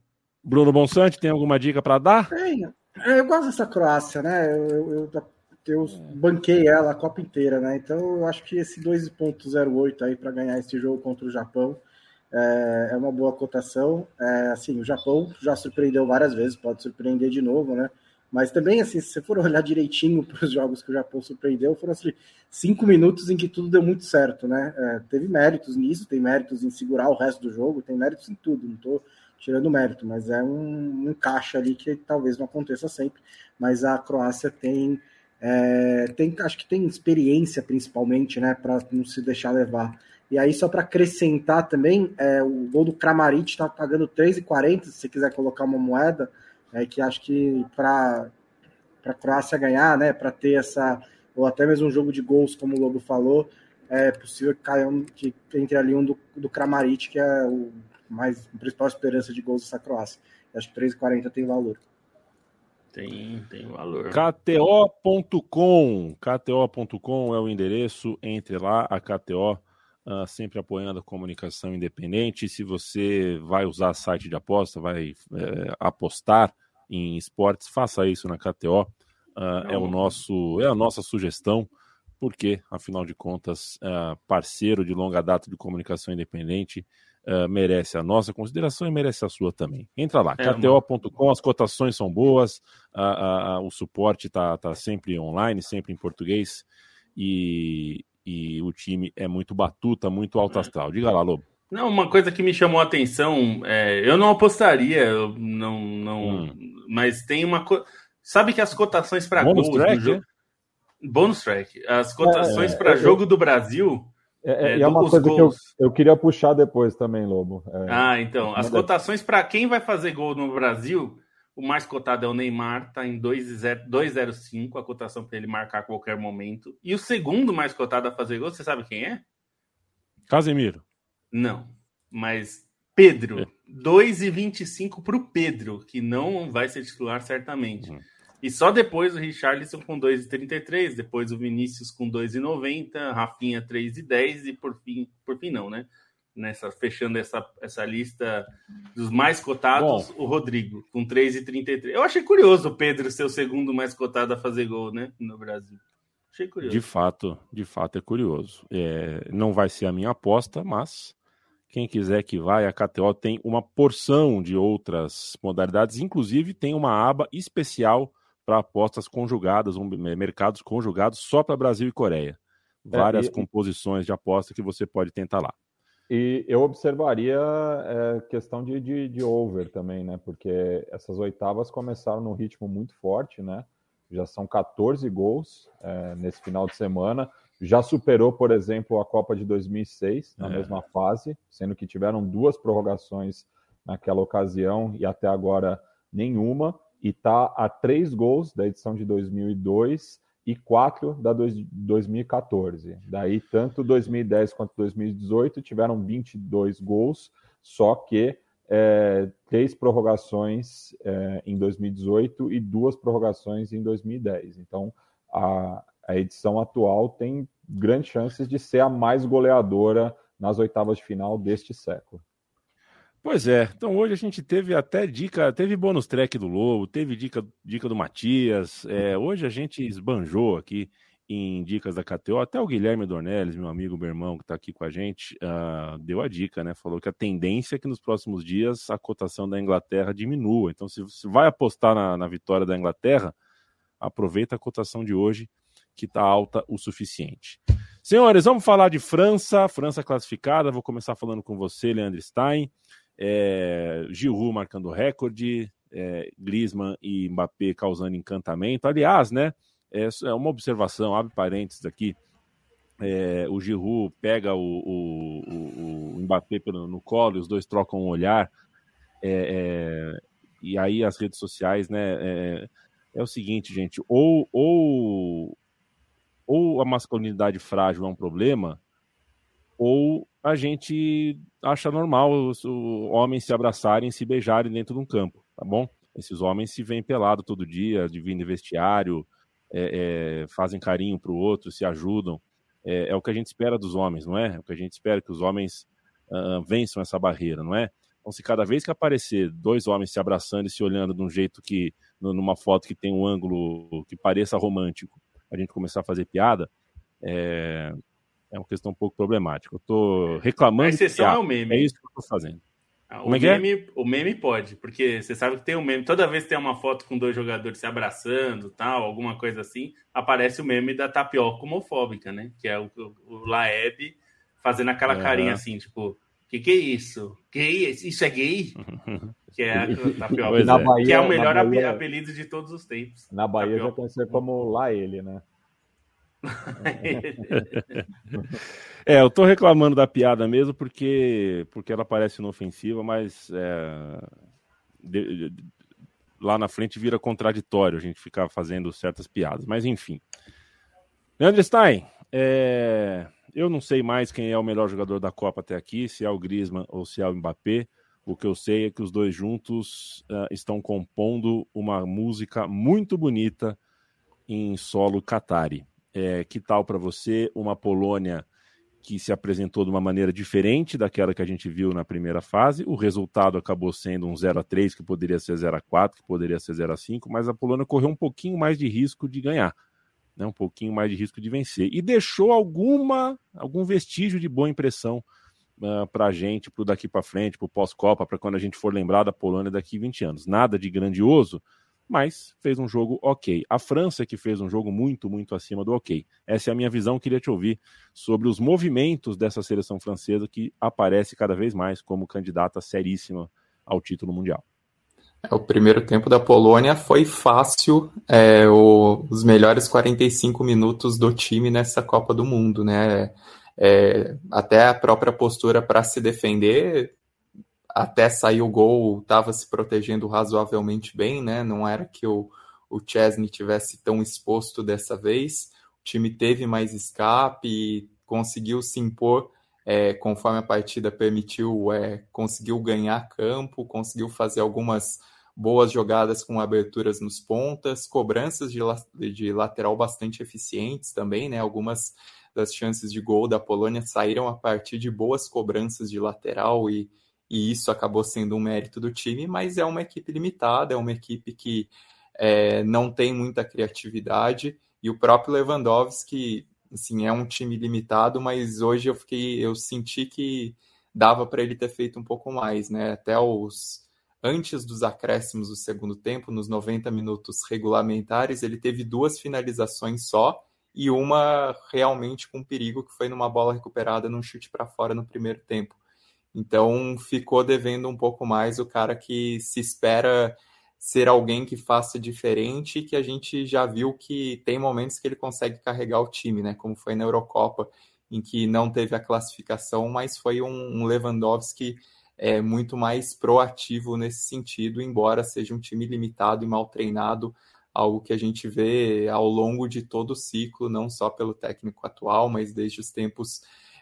Bruno Bonsante, tem alguma dica para dar? Tenho. Eu gosto dessa Croácia, né? Eu, eu, eu eu banquei ela a Copa inteira, né? Então eu acho que esse 2.08 aí para ganhar esse jogo contra o Japão é, é uma boa cotação. É, assim, o Japão já surpreendeu várias vezes, pode surpreender de novo, né? Mas também, assim, se você for *laughs* olhar direitinho para os jogos que o Japão surpreendeu, foram assim, cinco minutos em que tudo deu muito certo, né? É, teve méritos nisso, tem méritos em segurar o resto do jogo, tem méritos em tudo, não estou tirando mérito, mas é um, um caixa ali que talvez não aconteça sempre. Mas a Croácia tem é, tem, acho que tem experiência principalmente, né, para não se deixar levar. E aí, só para acrescentar também, é, o gol do Kramaric está pagando 3,40, se você quiser colocar uma moeda, é, que acho que para a Croácia ganhar, né, para ter essa, ou até mesmo um jogo de gols, como o Lobo falou, é possível que, caia um, que entre ali um do, do Kramaric, que é o mais a principal esperança de gols dessa Croácia. acho que 3,40 tem valor. Tem, tem valor. KTO.com. KTO.com é o endereço. Entre lá, a KTO, uh, sempre apoiando a comunicação independente. Se você vai usar site de aposta, vai é, apostar em esportes, faça isso na KTO. Uh, é, o nosso, é a nossa sugestão, porque, afinal de contas, uh, parceiro de longa data de comunicação independente uh, merece a nossa consideração e merece a sua também. Entra lá, é, kto.com, as cotações são boas, o suporte está tá sempre online, sempre em português, e, e o time é muito batuta, muito alto astral. Diga lá, Lobo. Não, uma coisa que me chamou a atenção, é, eu não apostaria, eu não, não, hum. mas tem uma coisa. Sabe que as cotações para gols track, do jogo. É? Bônus track. As cotações é, para é, jogo do Brasil É, é, é uma coisa gols. que eu, eu queria puxar depois também, Lobo. É, ah, então. As cotações para quem vai fazer gol no Brasil, o mais cotado é o Neymar, tá em 2,05, a cotação para ele marcar a qualquer momento. E o segundo mais cotado a fazer gol, você sabe quem é? Casemiro. Não, mas Pedro. É. 2,25 para o Pedro, que não vai ser titular certamente. Uhum. E só depois o Richarlison com 2,33, depois o Vinícius com 2,90, Rafinha 3,10 e por fim, por fim não, né? Nessa, fechando essa, essa lista dos mais cotados, Bom. o Rodrigo, com 3,33. Eu achei curioso o Pedro ser o segundo mais cotado a fazer gol, né? No Brasil. Achei curioso. De fato, de fato é curioso. É, não vai ser a minha aposta, mas quem quiser que vai, a KTO tem uma porção de outras modalidades, inclusive tem uma aba especial para apostas conjugadas, um, mercados conjugados só para Brasil e Coreia. É, Várias é, e, composições de aposta que você pode tentar lá. E eu observaria é, questão de, de, de, over também, né? Porque essas oitavas começaram num ritmo muito forte, né? Já são 14 gols é, nesse final de semana. Já superou, por exemplo, a Copa de 2006 na é. mesma fase, sendo que tiveram duas prorrogações naquela ocasião e até agora nenhuma e está a três gols da edição de 2002 e quatro da 2014. Daí, tanto 2010 quanto 2018 tiveram 22 gols, só que é, três prorrogações é, em 2018 e duas prorrogações em 2010. Então, a, a edição atual tem grandes chances de ser a mais goleadora nas oitavas de final deste século. Pois é, então hoje a gente teve até dica, teve bônus track do Lobo, teve dica, dica do Matias, é, hoje a gente esbanjou aqui em dicas da KTO, até o Guilherme Dornelles, meu amigo, meu irmão que está aqui com a gente, uh, deu a dica, né? Falou que a tendência é que nos próximos dias a cotação da Inglaterra diminua. Então, se você vai apostar na, na vitória da Inglaterra, aproveita a cotação de hoje, que está alta o suficiente. Senhores, vamos falar de França, França classificada. Vou começar falando com você, Leandro Stein é, Giroud marcando recorde, é, Griezmann e Mbappé causando encantamento. Aliás, né, é, é uma observação, abre parênteses aqui, é, o Giroud pega o, o, o Mbappé no colo, os dois trocam um olhar, é, é, e aí as redes sociais, né, é, é, o seguinte, gente, ou, ou, ou a masculinidade frágil é um problema, ou a gente acha normal os, homens se abraçarem, se beijarem dentro de um campo, tá bom? Esses homens se veem pelado todo dia, dividem vestiário, é, é, fazem carinho para o outro, se ajudam. É, é, o que a gente espera dos homens, não é? É o que a gente espera que os homens uh, vençam essa barreira, não é? Então, se cada vez que aparecer dois homens se abraçando e se olhando de um jeito que, numa foto que tem um ângulo que pareça romântico, a gente começar a fazer piada, é, é uma questão um pouco problemática. Eu estou reclamando. A exceção é o meme. É isso que eu estou fazendo. Ah, o, é, é meme, é? o meme pode, porque você sabe que tem um meme. Toda vez que tem uma foto com dois jogadores se abraçando, tal, alguma coisa assim, aparece o meme da tapioca homofóbica, né? Que é o, o Laeb fazendo aquela uhum. carinha assim, tipo, que que é isso? Que é isso? É gay? *laughs* que é a tapioca. É. Bahia, que é o melhor Bahia, apelido de todos os tempos. Na Bahia tapioca. já conheceu como lá ele, né? *laughs* é, eu tô reclamando da piada mesmo porque, porque ela parece inofensiva, mas é, de, de, lá na frente vira contraditório a gente ficar fazendo certas piadas. Mas enfim. Leandro Stein, é, eu não sei mais quem é o melhor jogador da Copa até aqui, se é o Griezmann ou se é o Mbappé. O que eu sei é que os dois juntos uh, estão compondo uma música muito bonita em solo Qatari. É, que tal para você uma Polônia que se apresentou de uma maneira diferente daquela que a gente viu na primeira fase? O resultado acabou sendo um 0 a 3 que poderia ser 0 a 4 que poderia ser 0 a 5 mas a Polônia correu um pouquinho mais de risco de ganhar, né? um pouquinho mais de risco de vencer. E deixou alguma algum vestígio de boa impressão uh, ah, para a gente, para daqui para frente, para o pós-Copa, para quando a gente for lembrar da Polônia daqui 20 anos. Nada de grandioso, mas fez um jogo ok. A França que fez um jogo muito, muito acima do ok. Essa é a minha visão, queria te ouvir sobre os movimentos dessa seleção francesa que aparece cada vez mais como candidata seríssima ao título mundial. É, o primeiro tempo da Polônia foi fácil, é, o, os melhores 45 minutos do time nessa Copa do Mundo, né? é, até a própria postura para se defender, até sair o gol, estava se protegendo razoavelmente bem, né? Não era que o, o Chesney tivesse tão exposto dessa vez. O time teve mais escape e conseguiu se impor é, conforme a partida permitiu, é, conseguiu ganhar campo, conseguiu fazer algumas boas jogadas com aberturas nos pontas, cobranças de, de lateral bastante eficientes também, né? Algumas das chances de gol da Polônia saíram a partir de boas cobranças de lateral e, e isso acabou sendo um mérito do time, mas é uma equipe limitada, é uma equipe que é, não tem muita criatividade e o próprio Lewandowski, assim, é um time limitado, mas hoje eu fiquei, eu senti que dava para ele ter feito um pouco mais, né? Até os antes dos acréscimos do segundo tempo, nos 90 minutos regulamentares, ele teve duas finalizações só e uma realmente com perigo, que foi numa bola recuperada num chute para fora no primeiro tempo. Então ficou devendo um pouco mais o cara que se espera ser alguém que faça diferente, que a gente já viu que tem momentos que ele consegue carregar o time, né? Como foi na Eurocopa, em que não teve a classificação, mas foi um, Lewandowski é, muito mais proativo nesse sentido, embora seja um time limitado e mal treinado, algo que a gente vê ao longo de todo o ciclo, não só pelo técnico atual, mas desde os tempos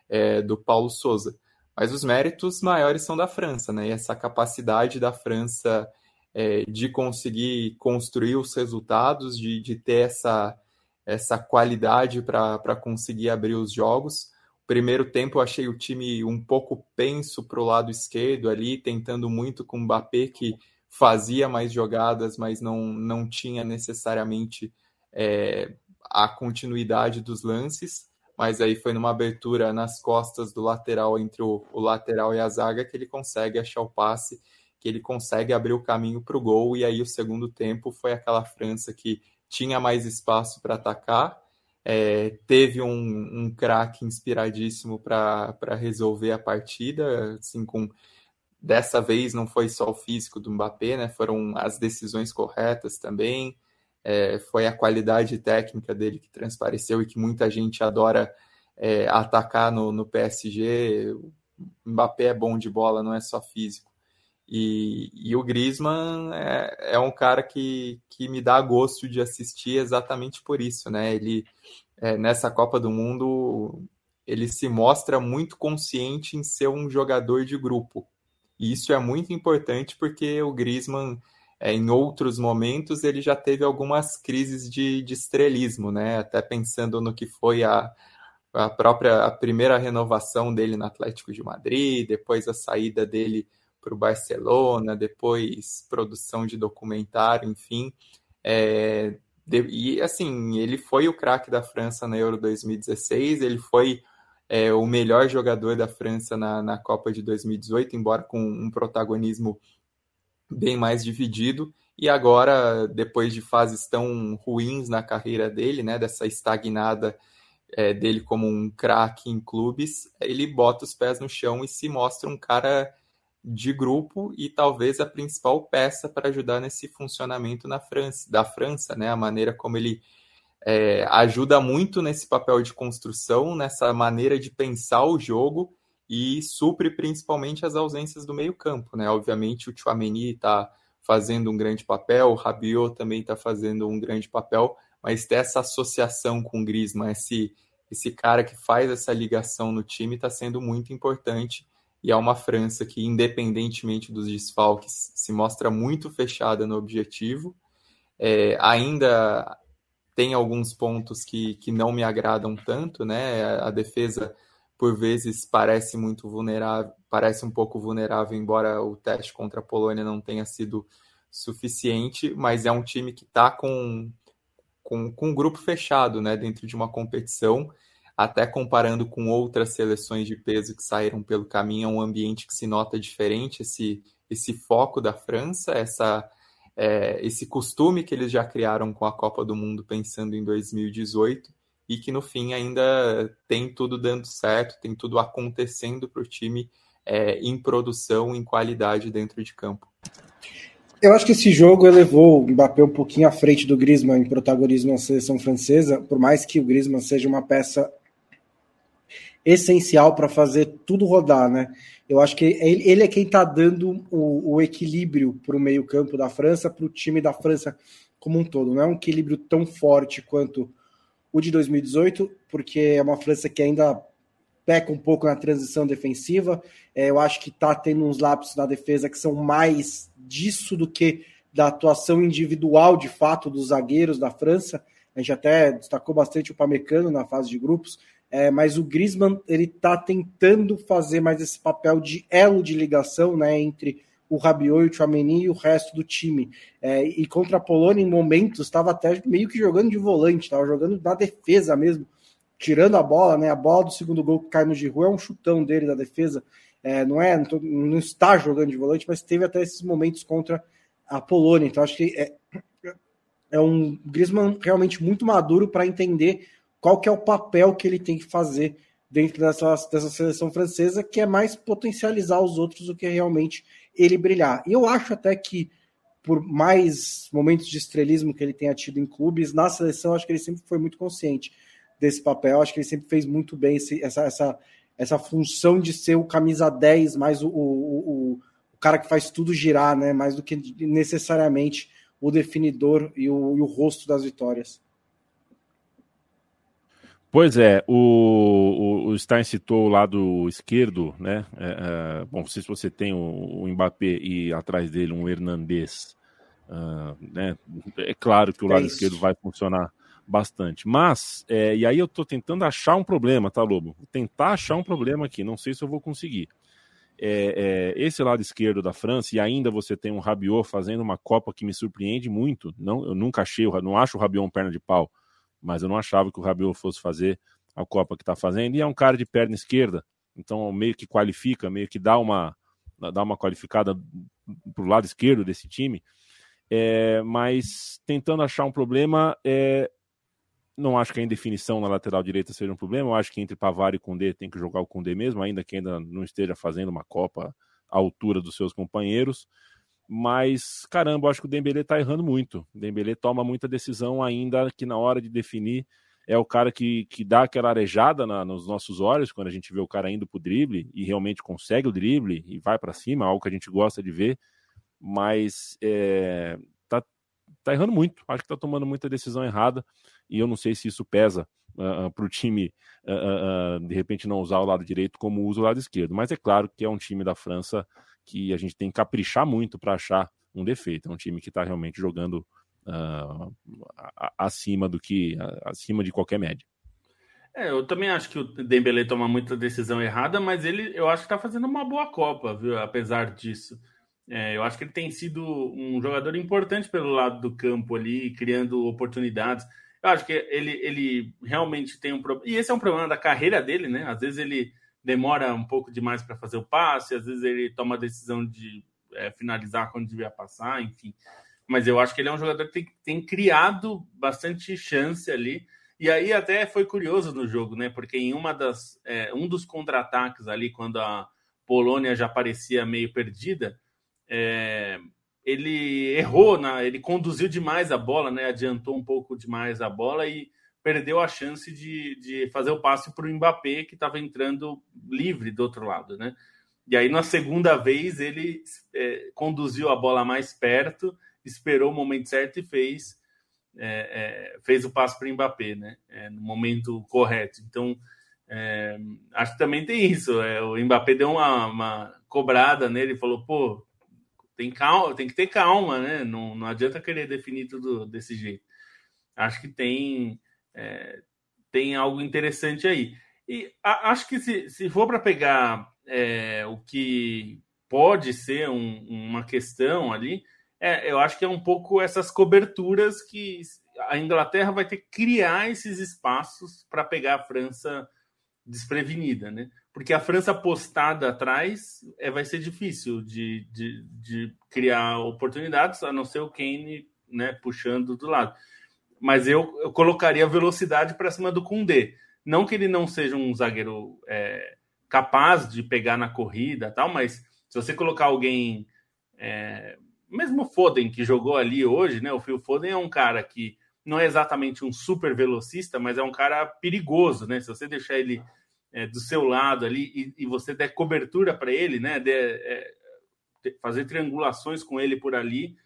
é, do Paulo Souza. Mas os méritos maiores são da França, né? E essa capacidade da França é, de conseguir construir os resultados, de, de ter essa, essa qualidade para conseguir abrir os jogos. Primeiro tempo eu achei o time um pouco penso para o lado esquerdo ali, tentando muito com o Mbappé, que fazia mais jogadas, mas não, não tinha necessariamente é, a continuidade dos lances. Mas aí foi numa abertura nas costas do lateral, entre o, o lateral e a zaga, que ele consegue achar o passe, que ele consegue abrir o caminho para o gol. E aí o segundo tempo foi aquela França que tinha mais espaço para atacar é, teve um, um craque inspiradíssimo para resolver a partida, assim, com dessa vez não foi só o físico do Mbappé, né? Foram as decisões corretas também. É, foi a qualidade técnica dele que transpareceu e que muita gente adora é, atacar no, no PSG. O Mbappé é bom de bola, não é só físico. E, e o Griezmann é, é, um cara que, que me dá gosto de assistir exatamente por isso, né? Ele, é, nessa Copa do Mundo, ele se mostra muito consciente em ser um jogador de grupo. E isso é muito importante porque o Griezmann, é, em outros momentos, ele já teve algumas crises de, de estrelismo, né? Até pensando no que foi a, a própria a primeira renovação dele no Atlético de Madrid, depois a saída dele para o Barcelona, depois produção de documentário, enfim. É, de, e assim, ele foi o craque da França na Euro 2016, ele foi é, o melhor jogador da França na, na Copa de 2018, embora com um protagonismo bem mais dividido. E agora, depois de fases tão ruins na carreira dele, né, dessa estagnada é, dele como um craque em clubes, ele bota os pés no chão e se mostra um cara de grupo e talvez a principal peça para ajudar nesse funcionamento na França, da França, né? A maneira como ele é, ajuda muito nesse papel de construção, nessa maneira de pensar o jogo e supre principalmente as ausências do meio campo, né? Obviamente o Chouameni está fazendo um grande papel, o Rabiot também está fazendo um grande papel, mas ter essa associação com o Griezmann, esse, esse cara que faz essa ligação no time está sendo muito importante e é uma França que, independentemente dos desfalques, se mostra muito fechada no objetivo. É, ainda tem alguns pontos que, que não me agradam tanto, né? A defesa, por vezes, parece muito vulnerável, parece um pouco vulnerável, embora o teste contra a Polônia não tenha sido suficiente, mas é um time que está com, com, com um grupo fechado, né? Dentro de uma competição até comparando com outras seleções de peso que saíram pelo caminho, é um ambiente que se nota diferente, esse, esse foco da França, essa, é, esse costume que eles já criaram com a Copa do Mundo pensando em 2018 e que no fim ainda tem tudo dando certo, tem tudo acontecendo para o time é, em produção, em qualidade dentro de campo. Eu acho que esse jogo elevou o Mbappé um pouquinho à frente do Griezmann em protagonismo na seleção francesa, por mais que o Griezmann seja uma peça essencial para fazer tudo rodar, né? Eu acho que ele, ele é quem está dando o, o equilíbrio para o meio-campo da França, para o time da França como um todo. Não é um equilíbrio tão forte quanto o de 2018, porque é uma França que ainda peca um pouco na transição defensiva. É, eu acho que está tendo uns lapsos na defesa que são mais disso do que da atuação individual de fato dos zagueiros da França. A gente até destacou bastante o Pamecano na fase de grupos, é, mas o Griezmann ele está tentando fazer mais esse papel de elo de ligação né, entre o Rabiot o Chouameni e o resto do time. É, e contra a Polônia, em momentos, estava até meio que jogando de volante, estava jogando na defesa mesmo, tirando a bola, né? A bola do segundo gol que cai no Giroud é um chutão dele da defesa. É, não é, não, tô, não, está jogando de volante, mas teve até esses momentos contra a Polônia. Então acho que é, é um Griezmann realmente muito maduro para entender qual que é o papel que ele tem que fazer dentro dessa, dessa seleção francesa, que é mais potencializar os outros do que realmente ele brilhar. E eu acho até que, por mais momentos de estrelismo que ele tenha tido em clubes, na seleção, acho que ele sempre foi muito consciente desse papel, acho que ele sempre fez muito bem esse, essa, essa, essa função de ser o camisa 10, mais o, o, o, cara que faz tudo girar, né? mais do que necessariamente o definidor e o, e o rosto das vitórias. Pois é, o, o, Stein citou o lado esquerdo, né? É, é, bom, se você tem o, o Mbappé e atrás dele um Hernandez, uh, né? É claro que o lado é esquerdo vai funcionar bastante. Mas, é, e aí eu estou tentando achar um problema, tá, Lobo? Vou tentar achar um problema aqui, não sei se eu vou conseguir. É, esse lado esquerdo da França, e ainda você tem um Rabiot fazendo uma Copa que me surpreende muito. Não, eu nunca achei, não acho o Rabiot um perna de pau mas eu não achava que o Rabiot fosse fazer a Copa que está fazendo. E é um cara de perna esquerda, então meio que qualifica, meio que dá uma, dá uma qualificada para o lado esquerdo desse time. É, mas tentando achar um problema, é, não acho que a indefinição na lateral direita seja um problema. Eu acho que entre Pavar e Condé tem que jogar o Condé mesmo, ainda que ainda não esteja fazendo uma Copa à altura dos seus companheiros. Mas, caramba, eu acho que o Dembele tá errando muito. O Dembele toma muita decisão ainda que na hora de definir é o cara que, que dá aquela arejada na, nos nossos olhos quando a gente vê o cara indo pro drible e realmente consegue o drible e vai para cima, algo que a gente gosta de ver, mas é, tá, tá errando muito. Acho que tá tomando muita decisão errada e eu não sei se isso pesa uh, uh, para o time uh, de repente não usar o lado direito como usa o lado esquerdo. Mas é claro que é um time da França que a gente tem que caprichar muito para achar um defeito. É um time que está realmente jogando uh, acima do que acima de qualquer média. É, eu também acho que o Dembele toma muita decisão errada, mas ele eu acho que está fazendo uma boa Copa, viu? Apesar disso. É, eu acho que ele tem sido um jogador importante pelo lado do campo ali, criando oportunidades. Eu acho que ele, ele realmente tem um problema. E esse é um problema da carreira dele, né? Às vezes ele demora um pouco demais para fazer o passe, às vezes ele toma a decisão de é, finalizar quando devia passar, enfim. Mas eu acho que ele é um jogador que tem, tem criado bastante chance ali. E aí até foi curioso no jogo, né? Porque em uma das é, um dos contra-ataques ali, quando a Polônia já parecia meio perdida, é, ele errou, na, ele conduziu demais a bola, né? Adiantou um pouco demais a bola e perdeu a chance de, de fazer o passe para o Mbappé, que estava entrando livre do outro lado, né? E aí, na segunda vez, ele é, conduziu a bola mais perto, esperou o momento certo e fez, é, é, fez o passe para o Mbappé, né? É, no momento correto. Então, é, acho que também tem isso. É, o Mbappé deu uma, uma cobrada nele falou: pô, tem, calma, tem que ter calma, né? Não, não adianta querer definir tudo desse jeito. Acho que tem é, tem algo interessante aí. E a, acho que se, se for para pegar é, o que pode ser um, uma questão ali, é, eu acho que é um pouco essas coberturas que a Inglaterra vai ter que criar esses espaços para pegar a França desprevenida, né? Porque a França postada atrás é, vai ser difícil de, de, de criar oportunidades, a não ser o Kane né, puxando do lado mas eu, eu colocaria velocidade para cima do Kundê. Não que ele não seja um zagueiro é, capaz de pegar na corrida tal, mas se você colocar alguém, é, mesmo o Foden que jogou ali hoje, né? O Phil Foden é um cara que não é exatamente um super velocista, mas é um cara perigoso, né? Se você deixar ele é, do seu lado ali e, e você der cobertura para ele, né? De, é, fazer triangulações com ele por ali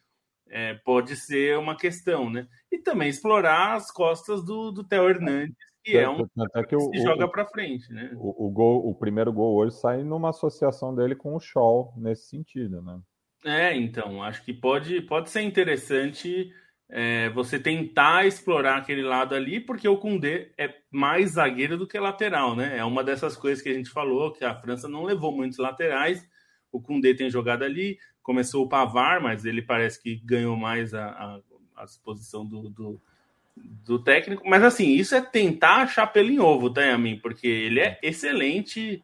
é, pode ser uma questão, né? E também explorar as costas do, do Theo Hernandes, que é um Até que, o, que joga para frente, né? O, o, gol, o primeiro gol hoje sai numa associação dele com o Shaw nesse sentido, né? É, então, acho que pode, pode ser interessante é, você tentar explorar aquele lado ali, porque o Koundé é mais zagueiro do que lateral, né? É uma dessas coisas que a gente falou, que a França não levou muitos laterais, o Koundé tem jogado ali, começou o Pavar, mas ele parece que ganhou mais a, a, a posição do, do, do, técnico. Mas assim, isso é tentar achar pelo em ovo, tá, Yamin? Porque ele é excelente.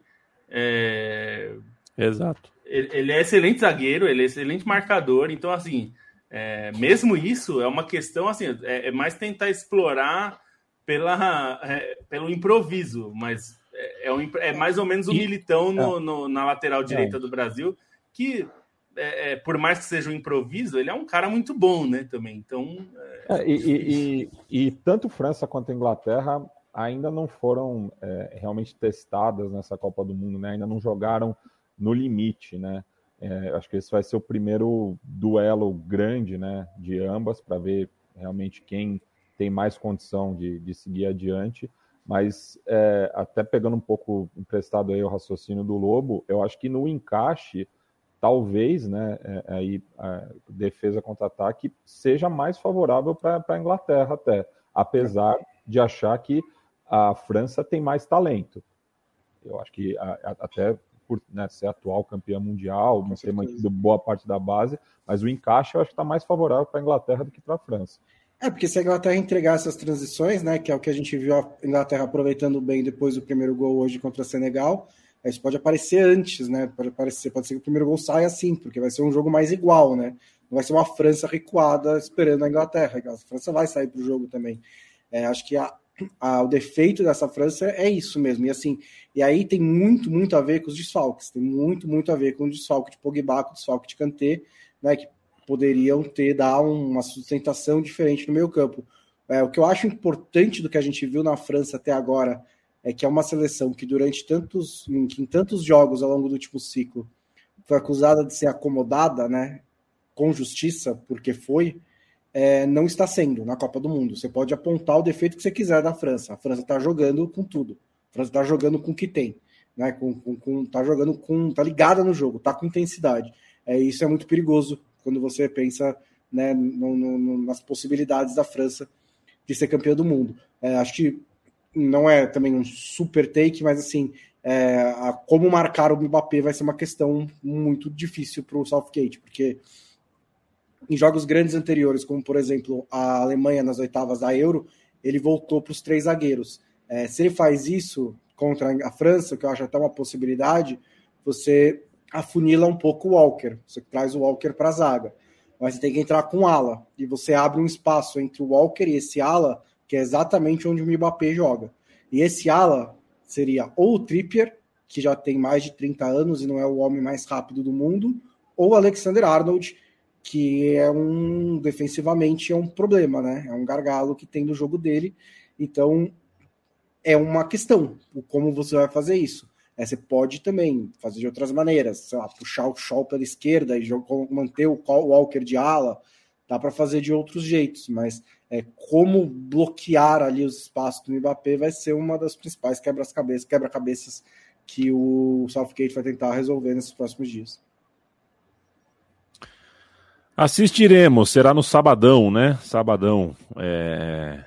É... Exato. Ele, ele, é excelente zagueiro, ele é excelente marcador, então assim. É, mesmo isso é uma questão assim, é, é mais tentar explorar pela, é, pelo improviso, mas é, é, é, mais ou menos o militão no, no, na lateral direita do Brasil, que é, é, por mais que seja um improviso, ele é um cara muito bom, né? Também. Então. É, é, e, e, e, tanto França quanto Inglaterra ainda não foram é, realmente testadas nessa Copa do Mundo, né? Ainda não jogaram no limite, né? acho que esse vai ser o primeiro duelo grande, né? De ambas para ver realmente quem tem mais condição de, de seguir adiante. Mas é, até pegando um pouco emprestado aí o raciocínio do Lobo, eu acho que no encaixe, talvez, né, é, aí a defesa contra-ataque seja mais favorável para a Inglaterra até, apesar de achar que a França tem mais talento. Eu acho que a, a, até por né, ser atual campeã mundial, não ter mantido boa parte da base, mas o encaixe eu acho que está mais favorável para a Inglaterra do que para a França. É, porque se a Inglaterra entregar essas transições, né, que é o que a gente viu a Inglaterra aproveitando bem depois do primeiro gol hoje contra Senegal, isso pode aparecer antes, né? Pode aparecer, pode ser que o primeiro gol saia assim, porque vai ser um jogo mais igual, né? Não vai ser uma França recuada esperando a Inglaterra. A França vai sair para o jogo também. É, acho que a, a, o defeito dessa França é isso mesmo. E assim, e aí tem muito, muito a ver com os desfalques. Tem muito, muito a ver com o desfalque de Pogba, com o desfalque de Kanté, né? Que poderiam ter dar uma sustentação diferente no meio campo. É, o que eu acho importante do que a gente viu na França até agora é que é uma seleção que durante tantos em, em tantos jogos ao longo do último ciclo foi acusada de ser acomodada, né, com justiça, porque foi, é, não está sendo na Copa do Mundo. Você pode apontar o defeito que você quiser da França. A França está jogando com tudo. A França está jogando com o que tem, né? Com, com, com, tá jogando com, tá ligada no jogo, tá com intensidade. É isso é muito perigoso quando você pensa né, no, no, nas possibilidades da França de ser campeã do mundo. É, acho que não é também um super take, mas assim, é, a, como marcar o Mbappé vai ser uma questão muito difícil para o Southgate, porque em jogos grandes anteriores, como por exemplo a Alemanha nas oitavas da Euro, ele voltou para os três zagueiros. É, se ele faz isso contra a França, que eu acho até uma possibilidade, você afunila um pouco o Walker. Você traz o Walker para a zaga. Mas você tem que entrar com ala. E você abre um espaço entre o Walker e esse ala, que é exatamente onde o Mbappé joga. E esse ala seria ou o Trippier, que já tem mais de 30 anos e não é o homem mais rápido do mundo, ou Alexander Arnold, que é um defensivamente é um problema, né? É um gargalo que tem no jogo dele. Então é uma questão, como você vai fazer isso. É, você pode também fazer de outras maneiras, sei lá, puxar o Shaw pela esquerda e manter o Walker de ala, dá para fazer de outros jeitos, mas é, como bloquear ali os espaços do Mbappé vai ser uma das principais quebra-cabeças quebra -cabeças que o Southgate vai tentar resolver nesses próximos dias. Assistiremos, será no sabadão, né? Sabadão. É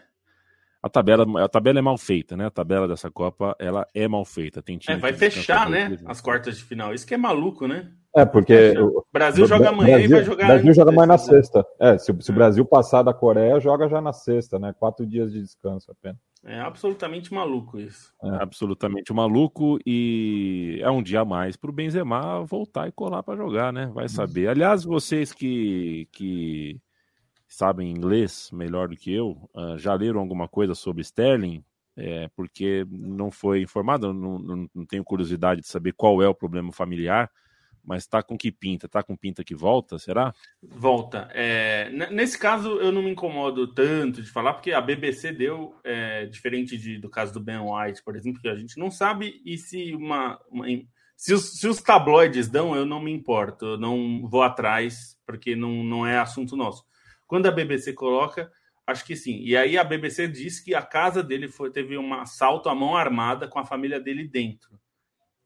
a tabela, a tabela é mal feita, né? A tabela dessa Copa, ela é mal feita. Tem time é, vai fechar, né? As quartas de final. Isso que é maluco, né? É, porque. O Brasil joga amanhã Brasil, e vai jogar. Brasil joga mais na sexta. É, se, se é. o Brasil passar da Coreia, joga já na sexta, né? Quatro dias de descanso apenas. É absolutamente maluco isso. É. Absolutamente maluco e é um dia a mais para o Benzema voltar e colar para jogar, né? Vai saber. Aliás, vocês que, que sabem inglês melhor do que eu, uh, já leram alguma coisa sobre Sterling? É, porque não foi informado, não, não, não, tenho curiosidade de saber qual é o problema familiar, mas tá com que pinta? Tá com pinta que volta, será? Volta. É, nesse caso, eu não me incomodo tanto de falar, porque a BBC deu, é, diferente de, do caso do Ben White, por exemplo, que a gente não sabe, e se uma. uma se, os, se os tabloides dão, eu não me importo, eu não vou atrás, porque não, não é assunto nosso. Quando a BBC coloca, acho que sim. E aí a BBC disse que a casa dele foi, teve um assalto à mão armada com a família dele dentro.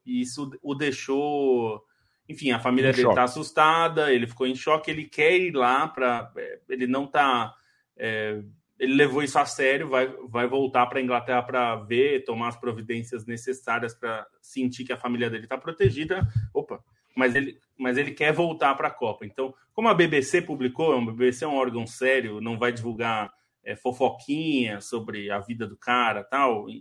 E isso o deixou enfim, a família em dele está assustada, ele ficou em choque, ele quer ir lá para. É, ele não está. É, ele levou isso a sério, vai, vai voltar para a Inglaterra para ver, tomar as providências necessárias para sentir que a família dele está protegida. Opa, mas ele, mas ele quer voltar para a Copa. Então, como a BBC publicou, a BBC é um órgão sério, não vai divulgar é, fofoquinha sobre a vida do cara tal. É,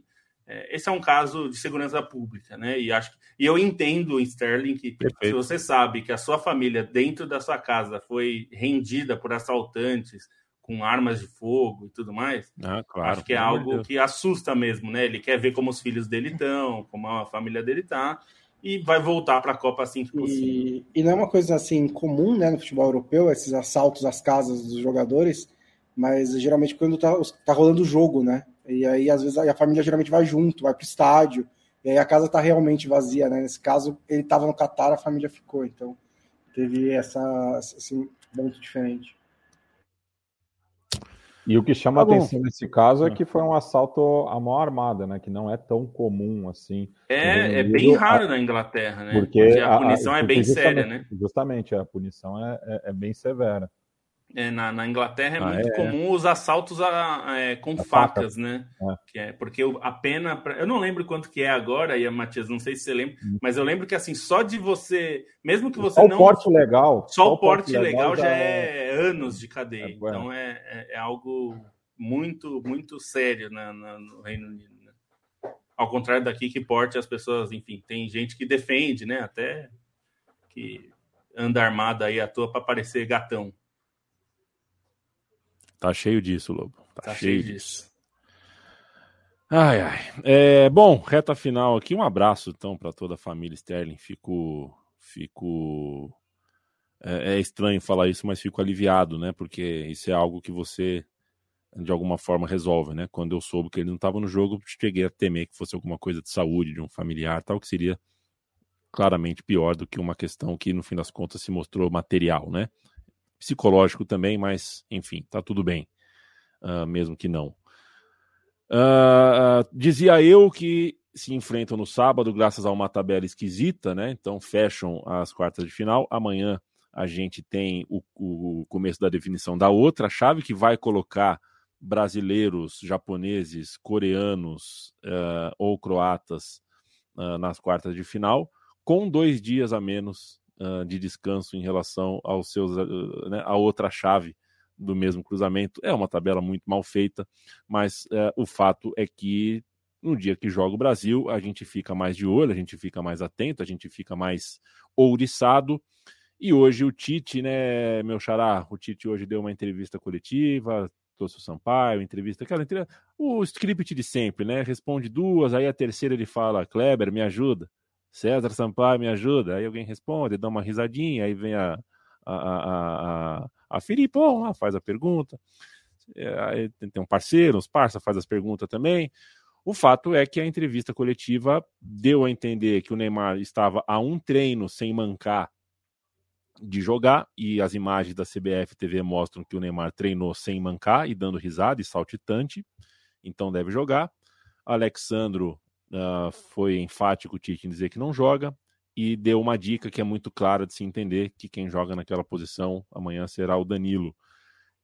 esse é um caso de segurança pública, né? E acho e eu entendo, Sterling, que Perfeito. se você sabe que a sua família dentro da sua casa foi rendida por assaltantes com armas de fogo e tudo mais, ah, claro, acho que é algo que assusta mesmo, né? Ele quer ver como os filhos dele estão, como a família dele está e vai voltar para a Copa assim que possível. E, e, não é uma coisa assim comum, né, no futebol europeu, esses assaltos às casas dos jogadores, mas geralmente quando tá, tá rolando o jogo, né? E aí, às vezes, a família geralmente vai junto, vai para o estádio, e aí a casa está realmente vazia, né? Nesse caso, ele estava no Catar, a família ficou. Então, teve essa, assim, muito diferente. E o que chama tá atenção nesse caso é que foi um assalto à mão armada, né? Que não é tão comum assim. É, é bem raro na Inglaterra, né? Porque, porque a punição a, é bem séria, né? Justamente, a punição é, é, é bem severa. É, na, na, Inglaterra é ah, muito é, comum os assaltos a, é, com facas, faca. né? É. Que é, porque a pena. Pra, eu não lembro quanto que é agora, aí, Matias, não sei se você lembra, hum. mas eu lembro que assim, só de você. Mesmo que você só não. o porte legal. Só, só o porte, porte legal, já é, é anos de cadeia. É então é, é, algo muito, muito sério na, na, no Reino Unido. Né? Ao contrário daqui, que porte as pessoas, enfim, tem gente que defende, né? Até que anda armada aí à toa para parecer gatão. Tá cheio disso, Lobo. Tá, tá cheio, cheio disso. Ai, ai. É, bom, reta final aqui. Um abraço, então, para toda a família Sterling. Fico. Fico. É, é, estranho falar isso, mas fico aliviado, né? Porque isso é algo que você, de alguma forma, resolve, né? Quando eu soube que ele não estava no jogo, cheguei a temer que fosse alguma coisa de saúde, de um familiar, tal, que seria claramente pior do que uma questão que, no fim das contas, se mostrou material, né? Psicológico também, mas enfim, tá tudo bem, uh, mesmo que não. Uh, dizia eu que se enfrentam no sábado, graças a uma tabela esquisita, né? Então fecham as quartas de final. Amanhã a gente tem o, o começo da definição da outra chave que vai colocar brasileiros, japoneses, coreanos ou croatas nas quartas de final, com dois dias a menos uh, de descanso em relação aos seus, uh, né, a outra chave do mesmo cruzamento. É uma tabela muito mal feita, mas uh, o fato é que no dia que joga o Brasil, a gente fica mais de olho, a gente fica mais atento, a gente fica mais ouriçado. E hoje o Tite, né, meu xará, o Tite hoje deu uma entrevista coletiva, trouxe o Sampaio, entrevista, aquela entrevista, o script de sempre, né? Responde duas, aí a terceira ele fala, Kleber, me ajuda. César Sampaio, me ajuda. Aí alguém responde, dá uma risadinha, aí vem a, a, a, a, a Filipão lá, faz a pergunta. É, aí tem um parceiro, os parça faz as perguntas também. O fato é que a entrevista coletiva deu a entender que o Neymar estava a um treino sem mancar de jogar, e as imagens da CBF TV mostram que o Neymar treinou sem mancar e dando risada e saltitante, então deve jogar. Alexandro uh, foi enfático o Tite em dizer que não joga e deu uma dica que é muito clara de se entender que quem joga naquela posição amanhã será o Danilo.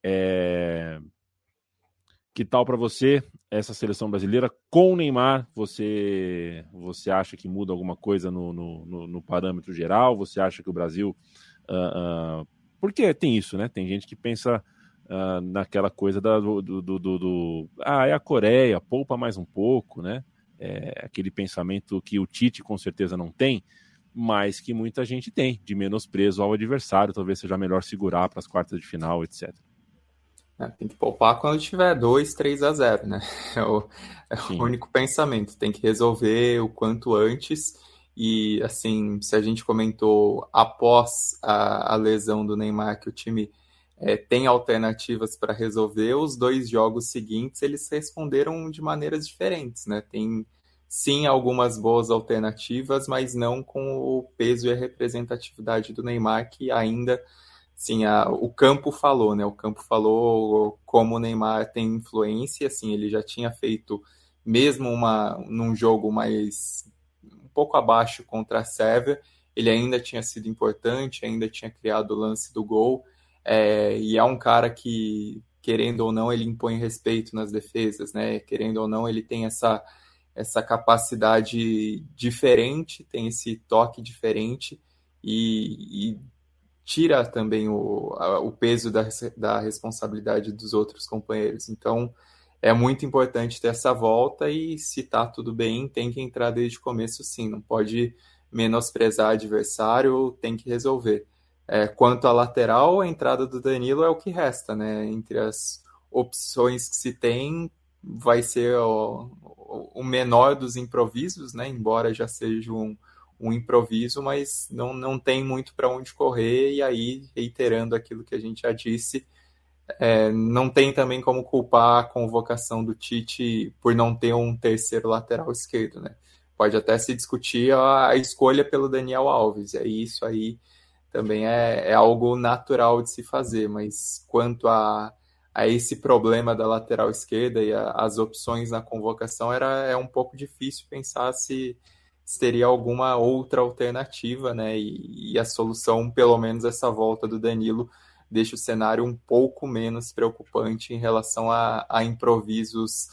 É... Que tal para você essa seleção brasileira com o Neymar? Você você acha que muda alguma coisa no, no, no, no parâmetro geral? Você acha que o Brasil. Uh, uh... Porque tem isso, né? Tem gente que pensa uh, naquela coisa da, do, do, do, do, Ah, é a Coreia, poupa mais um pouco, né? É, aquele pensamento que o Tite com certeza não tem, mas que muita gente tem, de menosprezo ao adversário, talvez seja melhor segurar para as quartas de final, etc. É, tem que poupar quando tiver 2, 3 a 0, né? *laughs* É o, é o único pensamento. Tem que resolver o quanto antes. E assim, se a gente comentou após a, a lesão do Neymar que o time é, tem alternativas para resolver, os dois jogos seguintes eles responderam de maneiras diferentes, né? Tem sim algumas boas alternativas, mas não com o peso e a representatividade do Neymar que ainda sim, o campo falou, né? O campo falou como o Neymar tem influência, assim, ele já tinha feito mesmo uma num jogo mais pouco abaixo contra a Sérvia, ele ainda tinha sido importante, ainda tinha criado o lance do gol, é, e é um cara que, querendo ou não, ele impõe respeito nas defesas, né? Querendo ou não, ele tem essa, essa capacidade diferente, tem esse toque diferente e, e tira também o, a, o peso da, da responsabilidade dos outros companheiros. Então, é muito importante ter essa volta e se tá tudo bem, tem que entrar desde o começo sim, não pode menosprezar adversário, tem que resolver. É, quanto à lateral, a entrada do Danilo é o que resta, né? Entre as opções que se tem, vai ser o, o menor dos improvisos, né? Embora já seja um, um improviso, mas não, não tem muito para onde correr, e aí, reiterando aquilo que a gente já disse, é, não tem também como culpar a convocação do Tite por não ter um terceiro lateral esquerdo, né? Pode até se discutir a, a escolha pelo Daniel Alves, aí isso aí também é, é, algo natural de se fazer, mas quanto a, a esse problema da lateral esquerda e a, as opções na convocação, era, é um pouco difícil pensar se, se teria alguma outra alternativa, né? E, e a solução, pelo menos essa volta do Danilo, deixa o cenário um pouco menos preocupante em relação a, a improvisos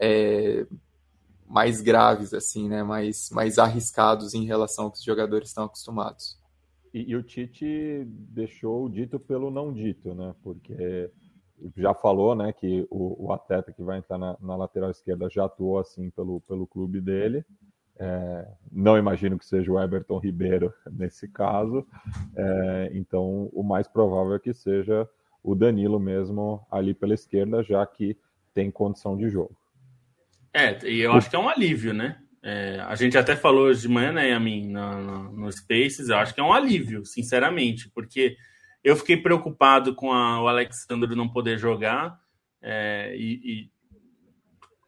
é, mais graves, assim, né? Mais, mais arriscados em relação ao que os jogadores estão acostumados. E, e o Tite deixou o dito pelo não dito, né? Porque já falou, né, que o, o atleta que vai entrar na, na, lateral esquerda já atuou assim pelo, pelo clube dele. É, não imagino que seja o Everton Ribeiro *laughs* nesse caso. É, então, o mais provável é que seja o Danilo mesmo ali pela esquerda, já que tem condição de jogo. É, e eu acho que é um alívio, né? É, a gente até falou hoje de manhã, né, Yamin, no, no, Spaces, eu acho que é um alívio, sinceramente, porque eu fiquei preocupado com a, o Alexandre não poder jogar é, e,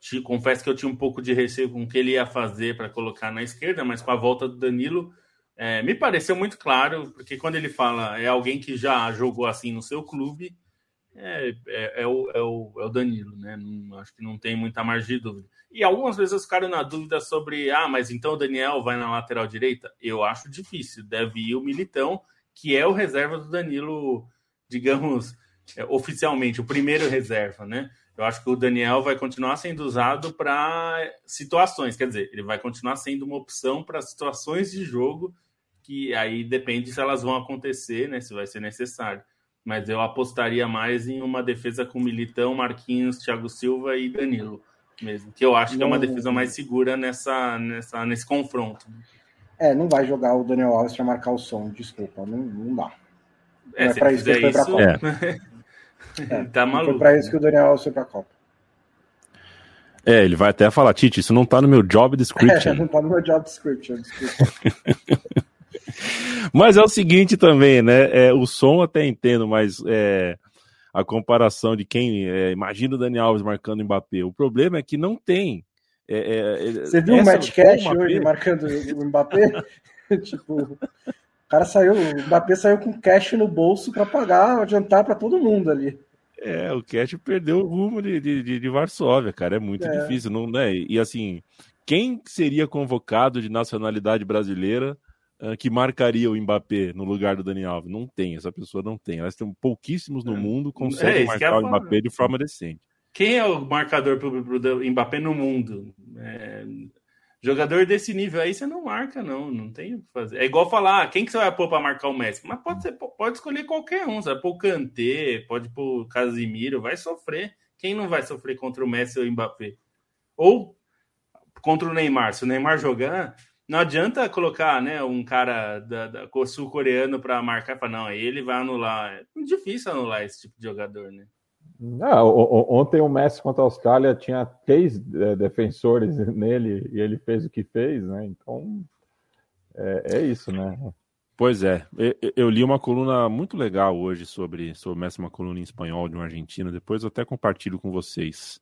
te confesso que eu tinha um pouco de receio com o que ele ia fazer para colocar na esquerda, mas com a volta do Danilo, é, me pareceu muito claro, porque quando ele fala é alguém que já jogou assim no seu clube, é, é, é, o, é, o, é o Danilo, né? Não, acho que não tem muita margem de dúvida. E algumas vezes os caras na dúvida sobre, ah, mas então o Daniel vai na lateral direita? Eu acho difícil. Deve ir o Militão, que é o reserva do Danilo, digamos, é, oficialmente, o primeiro reserva, né? Eu acho que o Daniel vai continuar sendo usado para situações, quer dizer, ele vai continuar sendo uma opção para situações de jogo que aí depende se elas vão acontecer, né? Se vai ser necessário. Mas eu apostaria mais em uma defesa com Militão, Marquinhos, Thiago Silva e Danilo mesmo, que eu acho que é uma defesa mais segura nessa, nessa, nesse confronto. É, não vai jogar o Daniel Alves para marcar o som, desculpa, não, não dá. É, não é para isso que ele foi para Copa. É. *laughs* É, tá maluco. Foi pra isso que o Daniel Alves foi pra Copa. É, ele vai até falar, Tite, isso não tá no meu job description. *laughs* É, não tá no meu job description, desculpa. *laughs* mas é o seguinte também, né? É, o som até entendo, mas é, a comparação de quem. É, imagina o Daniel Alves marcando o Mbappé. O problema é que não tem. É, é, é Você viu o Matt Cash hoje marcando o Mbappé? *laughs* tipo, o cara saiu, o Mbappé saiu com cash no bolso para pagar, adiantar para todo mundo ali. É, o Cash perdeu o rumo de, de, de Varsóvia, cara. É muito é. difícil, não né? E assim, quem seria convocado de nacionalidade brasileira uh, que marcaria o Mbappé no lugar do Dani Alves? Não tem, essa pessoa não tem. Elas têm pouquíssimos no é. mundo conseguem é, marcar o Mbappé de forma decente. Quem é o marcador para o Mbappé no mundo? É, Jogador desse nível aí você não marca, não. Não tem o que fazer. É igual falar, ah, quem que você vai pôr para marcar o Messi? Mas pode, ser, pode escolher qualquer um. Você vai pôr o Kanté, pode pôr o Casimiro, vai sofrer. Quem não vai sofrer contra o Messi ou o Mbappé? Ou contra o Neymar. Se o Neymar jogar, não adianta colocar né, um cara da, da sul-coreano para marcar e falar, não, ele vai anular. É difícil anular esse tipo de jogador, né? Não, ontem o Messi contra a Austrália tinha três é, defensores nele e ele fez o que fez, né? Então é, é isso, né? Pois é, eu li uma coluna muito legal hoje sobre, sobre essa uma coluna em espanhol de um argentino, depois eu até compartilho com vocês.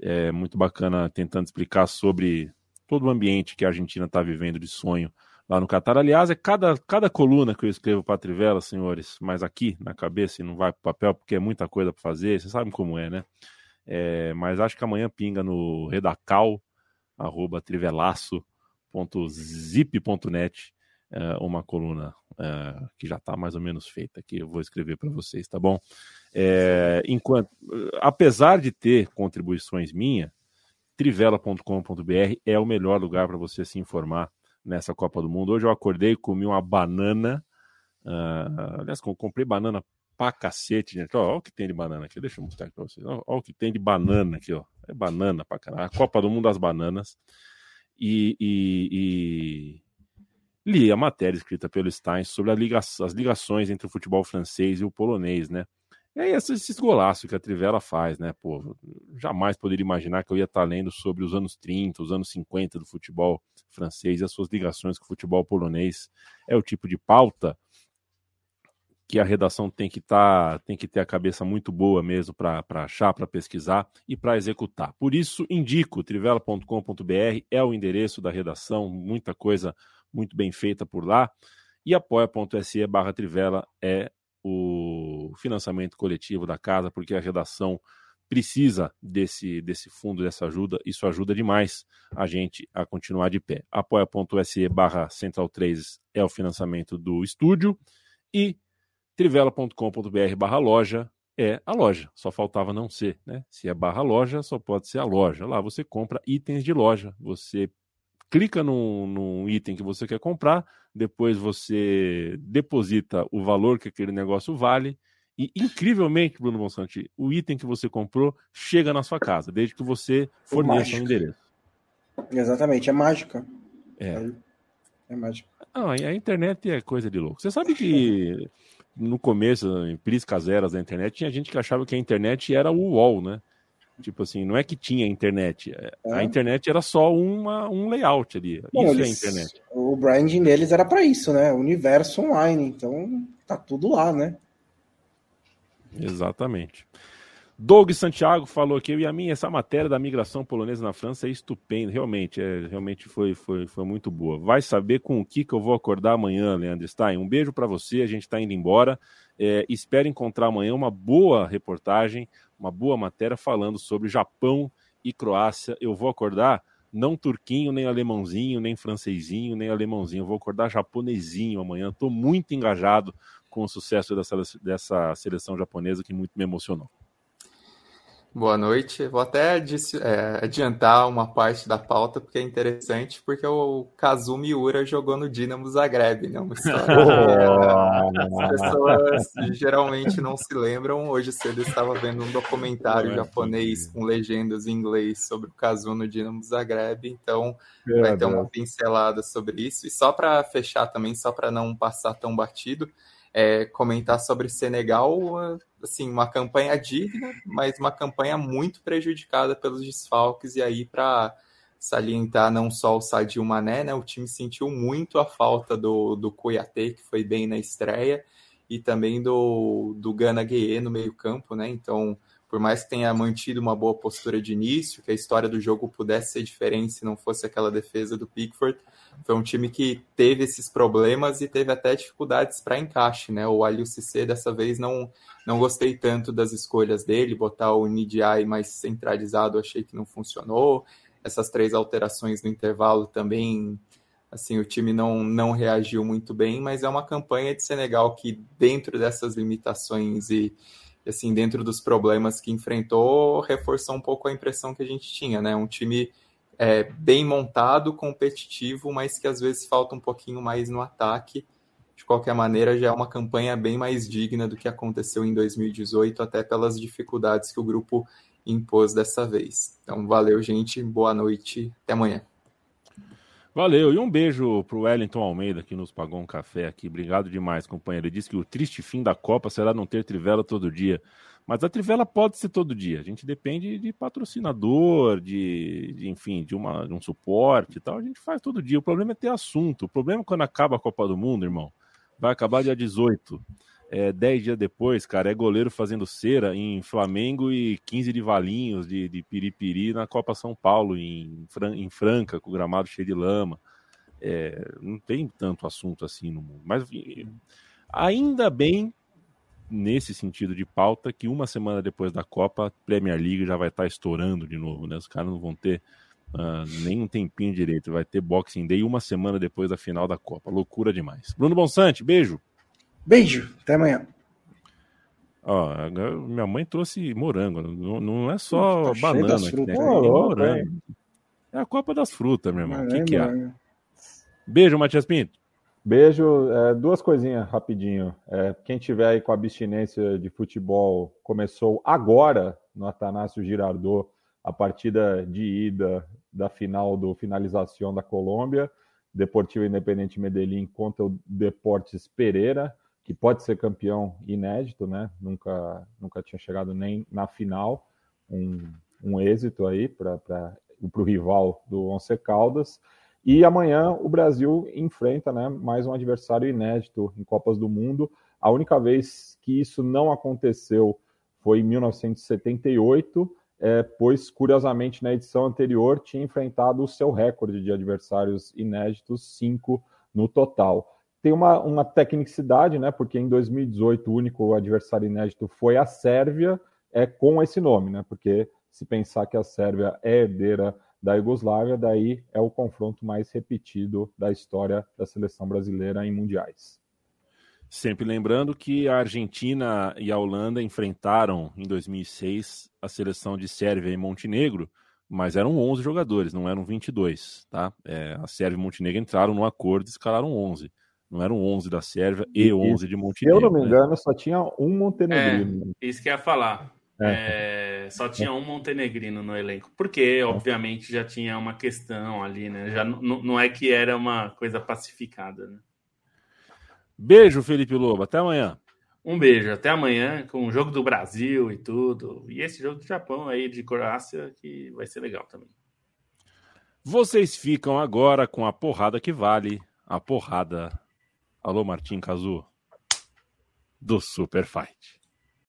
É muito bacana tentando explicar sobre todo o ambiente que a Argentina está vivendo de sonho lá no Catar. Aliás, é cada, cada coluna que eu escrevo para a Trivela, senhores, mas aqui na cabeça e não vai para papel porque é muita coisa para fazer, vocês sabem como é, né? É, mas acho que amanhã pinga no redacal, arroba trivelaço.zip.net uh, uma coluna uh, que já está mais ou menos feita, que eu vou escrever para vocês, tá bom? É, enquanto, apesar de ter contribuições minhas, trivela.com.br é o melhor lugar para você se informar nessa Copa do Mundo. Hoje eu acordei comi uma banana. Uh, aliás, comprei banana pra cacete, gente. Olha o que tem de banana aqui. Deixa eu mostrar aqui pra vocês. Olha o que tem de banana aqui, ó. É banana pra caralho. A Copa do Mundo das bananas. E, e, e, li a matéria escrita pelo Stein sobre liga as ligações entre o futebol francês e o polonês, né? Aí esses, golaços que a Trivela faz, né? Pô, jamais poderia imaginar que eu ia estar lendo sobre os anos 30, os anos 50 do futebol francês e as suas ligações com o futebol polonês. É o tipo de pauta que a redação tem que tá, tem que ter a cabeça muito boa mesmo para achar, para pesquisar e para executar. Por isso, indico trivela.com.br é o endereço da redação, muita coisa muito bem feita por lá. E apoia.se barra Trivela é o financiamento coletivo da casa, porque a redação precisa desse, desse fundo, dessa ajuda. Isso ajuda demais a gente a continuar de pé. apoia.se barra Central 3 é o financiamento do estúdio e trivela.com.br barra loja é a loja. Só faltava não ser, né? Se é barra loja, só pode ser a loja. Lá você compra itens de loja. Você clica num, num, item que você quer comprar, depois você deposita o valor que aquele negócio vale. E, incrivelmente, Bruno Monsanti, o item que você comprou chega na sua casa, desde que você forneça o um endereço. Exatamente, é mágica. É. É, é mágica. Não, a internet é coisa de louco. Você sabe que *laughs* no começo, em priscas eras da internet, tinha gente que achava que a internet era o UOL, né? Tipo assim, não é que tinha internet. É. A internet era só uma, um layout ali. Bom, isso eles, é internet. O branding deles era para isso, né? Universo online. Então tá tudo lá, né? Exatamente. Doug Santiago falou aqui, e a mim, essa matéria da migração polonesa na França é estupenda, realmente, é, realmente foi, foi, foi muito boa. Vai saber com o que, que eu vou acordar amanhã, Leandro Stein. Um beijo para você, a gente está indo embora. É, espero encontrar amanhã uma boa reportagem, uma boa matéria falando sobre Japão e Croácia. Eu vou acordar não turquinho, nem alemãozinho, nem francesinho, nem alemãozinho. Eu vou acordar japonesinho amanhã. Estou muito engajado com o sucesso dessa, dessa seleção japonesa que muito me emocionou. Boa noite. Vou até é, adiantar uma parte da pauta, porque é interessante, porque o Kazumi Ura jogou no Dinamo Zagreb, né? Uma história as pessoas geralmente não se lembram. Hoje cedo eu estava vendo um documentário japonês com legendas em inglês sobre o Kazu no Dinamo Zagreb, então vai ter uma pincelada sobre isso. E só para fechar também, só para não passar tão batido, é, comentar sobre Senegal, assim, uma campanha digna, mas uma campanha muito prejudicada pelos desfalques, e aí para salientar não só o Sadio Mané, né, o time sentiu muito a falta do, do Kouyaté, que foi bem na estreia, e também do, do Gana Gueye no meio campo, né, então por mais que tenha mantido uma boa postura de início, que a história do jogo pudesse ser diferente se não fosse aquela defesa do Pickford, foi um time que teve esses problemas e teve até dificuldades para encaixe, né? O Aliu Cissé dessa vez não não gostei tanto das escolhas dele, botar o Nidiai mais centralizado, achei que não funcionou. Essas três alterações no intervalo também assim, o time não, não reagiu muito bem, mas é uma campanha de Senegal que, dentro dessas limitações e, assim, dentro dos problemas que enfrentou, reforçou um pouco a impressão que a gente tinha, né? Um time é, bem montado, competitivo, mas que às vezes falta um pouquinho mais no ataque. De qualquer maneira, já é uma campanha bem mais digna do que aconteceu em 2018, até pelas dificuldades que o grupo impôs dessa vez. Então, valeu, gente. Boa noite. Até amanhã. Valeu, e um beijo pro Wellington Almeida, que nos pagou um café aqui. Obrigado demais, companheiro. Ele disse que o triste fim da Copa será não ter trivela todo dia. Mas a trivela pode ser todo dia. A gente depende de patrocinador, de, de enfim, de, uma, de um suporte e tal. A gente faz todo dia. O problema é ter assunto. O problema é quando acaba a Copa do Mundo, irmão. Vai acabar dia 18. É, 10 dias depois, cara, é goleiro fazendo cera em Flamengo e 15 de Valinhos, de, de Piripiri na Copa São Paulo, em, em Franca, com o gramado cheio de lama. É, não tem tanto assunto assim no mundo. Mas ainda bem nesse sentido de pauta que uma semana depois da Copa, a Premier League já vai estar estourando de novo, né? Os caras não vão ter uh, nem um tempinho direito, vai ter Boxing Day uma semana depois da final da Copa. Loucura demais. Bruno Bonsante, beijo. Beijo, até amanhã. Ó, minha mãe trouxe morango, não, não é só tá banana aqui, né? morango. É a Copa das Frutas, meu irmão. O que, que é? Beijo, Matias Pinto. Beijo. É, duas coisinhas rapidinho. É, quem tiver aí com abstinência de futebol, começou agora no Atanásio Girardot a partida de ida da final do finalização da Colômbia, Deportivo Independente Medellín contra o Deportes Pereira, que pode ser campeão inédito, né? Nunca, nunca tinha chegado nem na final. Um, um êxito aí para o rival do Once Caldas. E amanhã o Brasil enfrenta né, mais um adversário inédito em Copas do Mundo. A única vez que isso não aconteceu foi em 1978, é, pois, curiosamente, na edição anterior tinha enfrentado o seu recorde de adversários inéditos, cinco no total. Tem uma, uma tecnicidade, né, porque em 2018 o único adversário inédito foi a Sérvia, é com esse nome, né, porque se pensar que a Sérvia é herdeira da Iugoslávia, daí é o confronto mais repetido da história da seleção brasileira em mundiais. Sempre lembrando que a Argentina e a Holanda enfrentaram em 2006 a seleção de Sérvia e Montenegro, mas eram 11 jogadores, não eram 22, tá? É, a Sérvia e Montenegro entraram no acordo e escalaram 11. Não eram 11 da Sérvia e, e 11 de Montenegro. Se eu não me né? engano, né? só tinha um montenegrino. É, isso que eu ia falar. É. É, só tinha um montenegrino no elenco, porque obviamente já tinha uma questão ali, né? Já não é que era uma coisa pacificada, né? Beijo, Felipe Lobo. Até amanhã. Um beijo, até amanhã com o jogo do Brasil e tudo. E esse jogo do Japão aí de Croácia que vai ser legal também. Vocês ficam agora com a porrada que vale, a porrada. Alô, Martim Cazu, do Super Fight.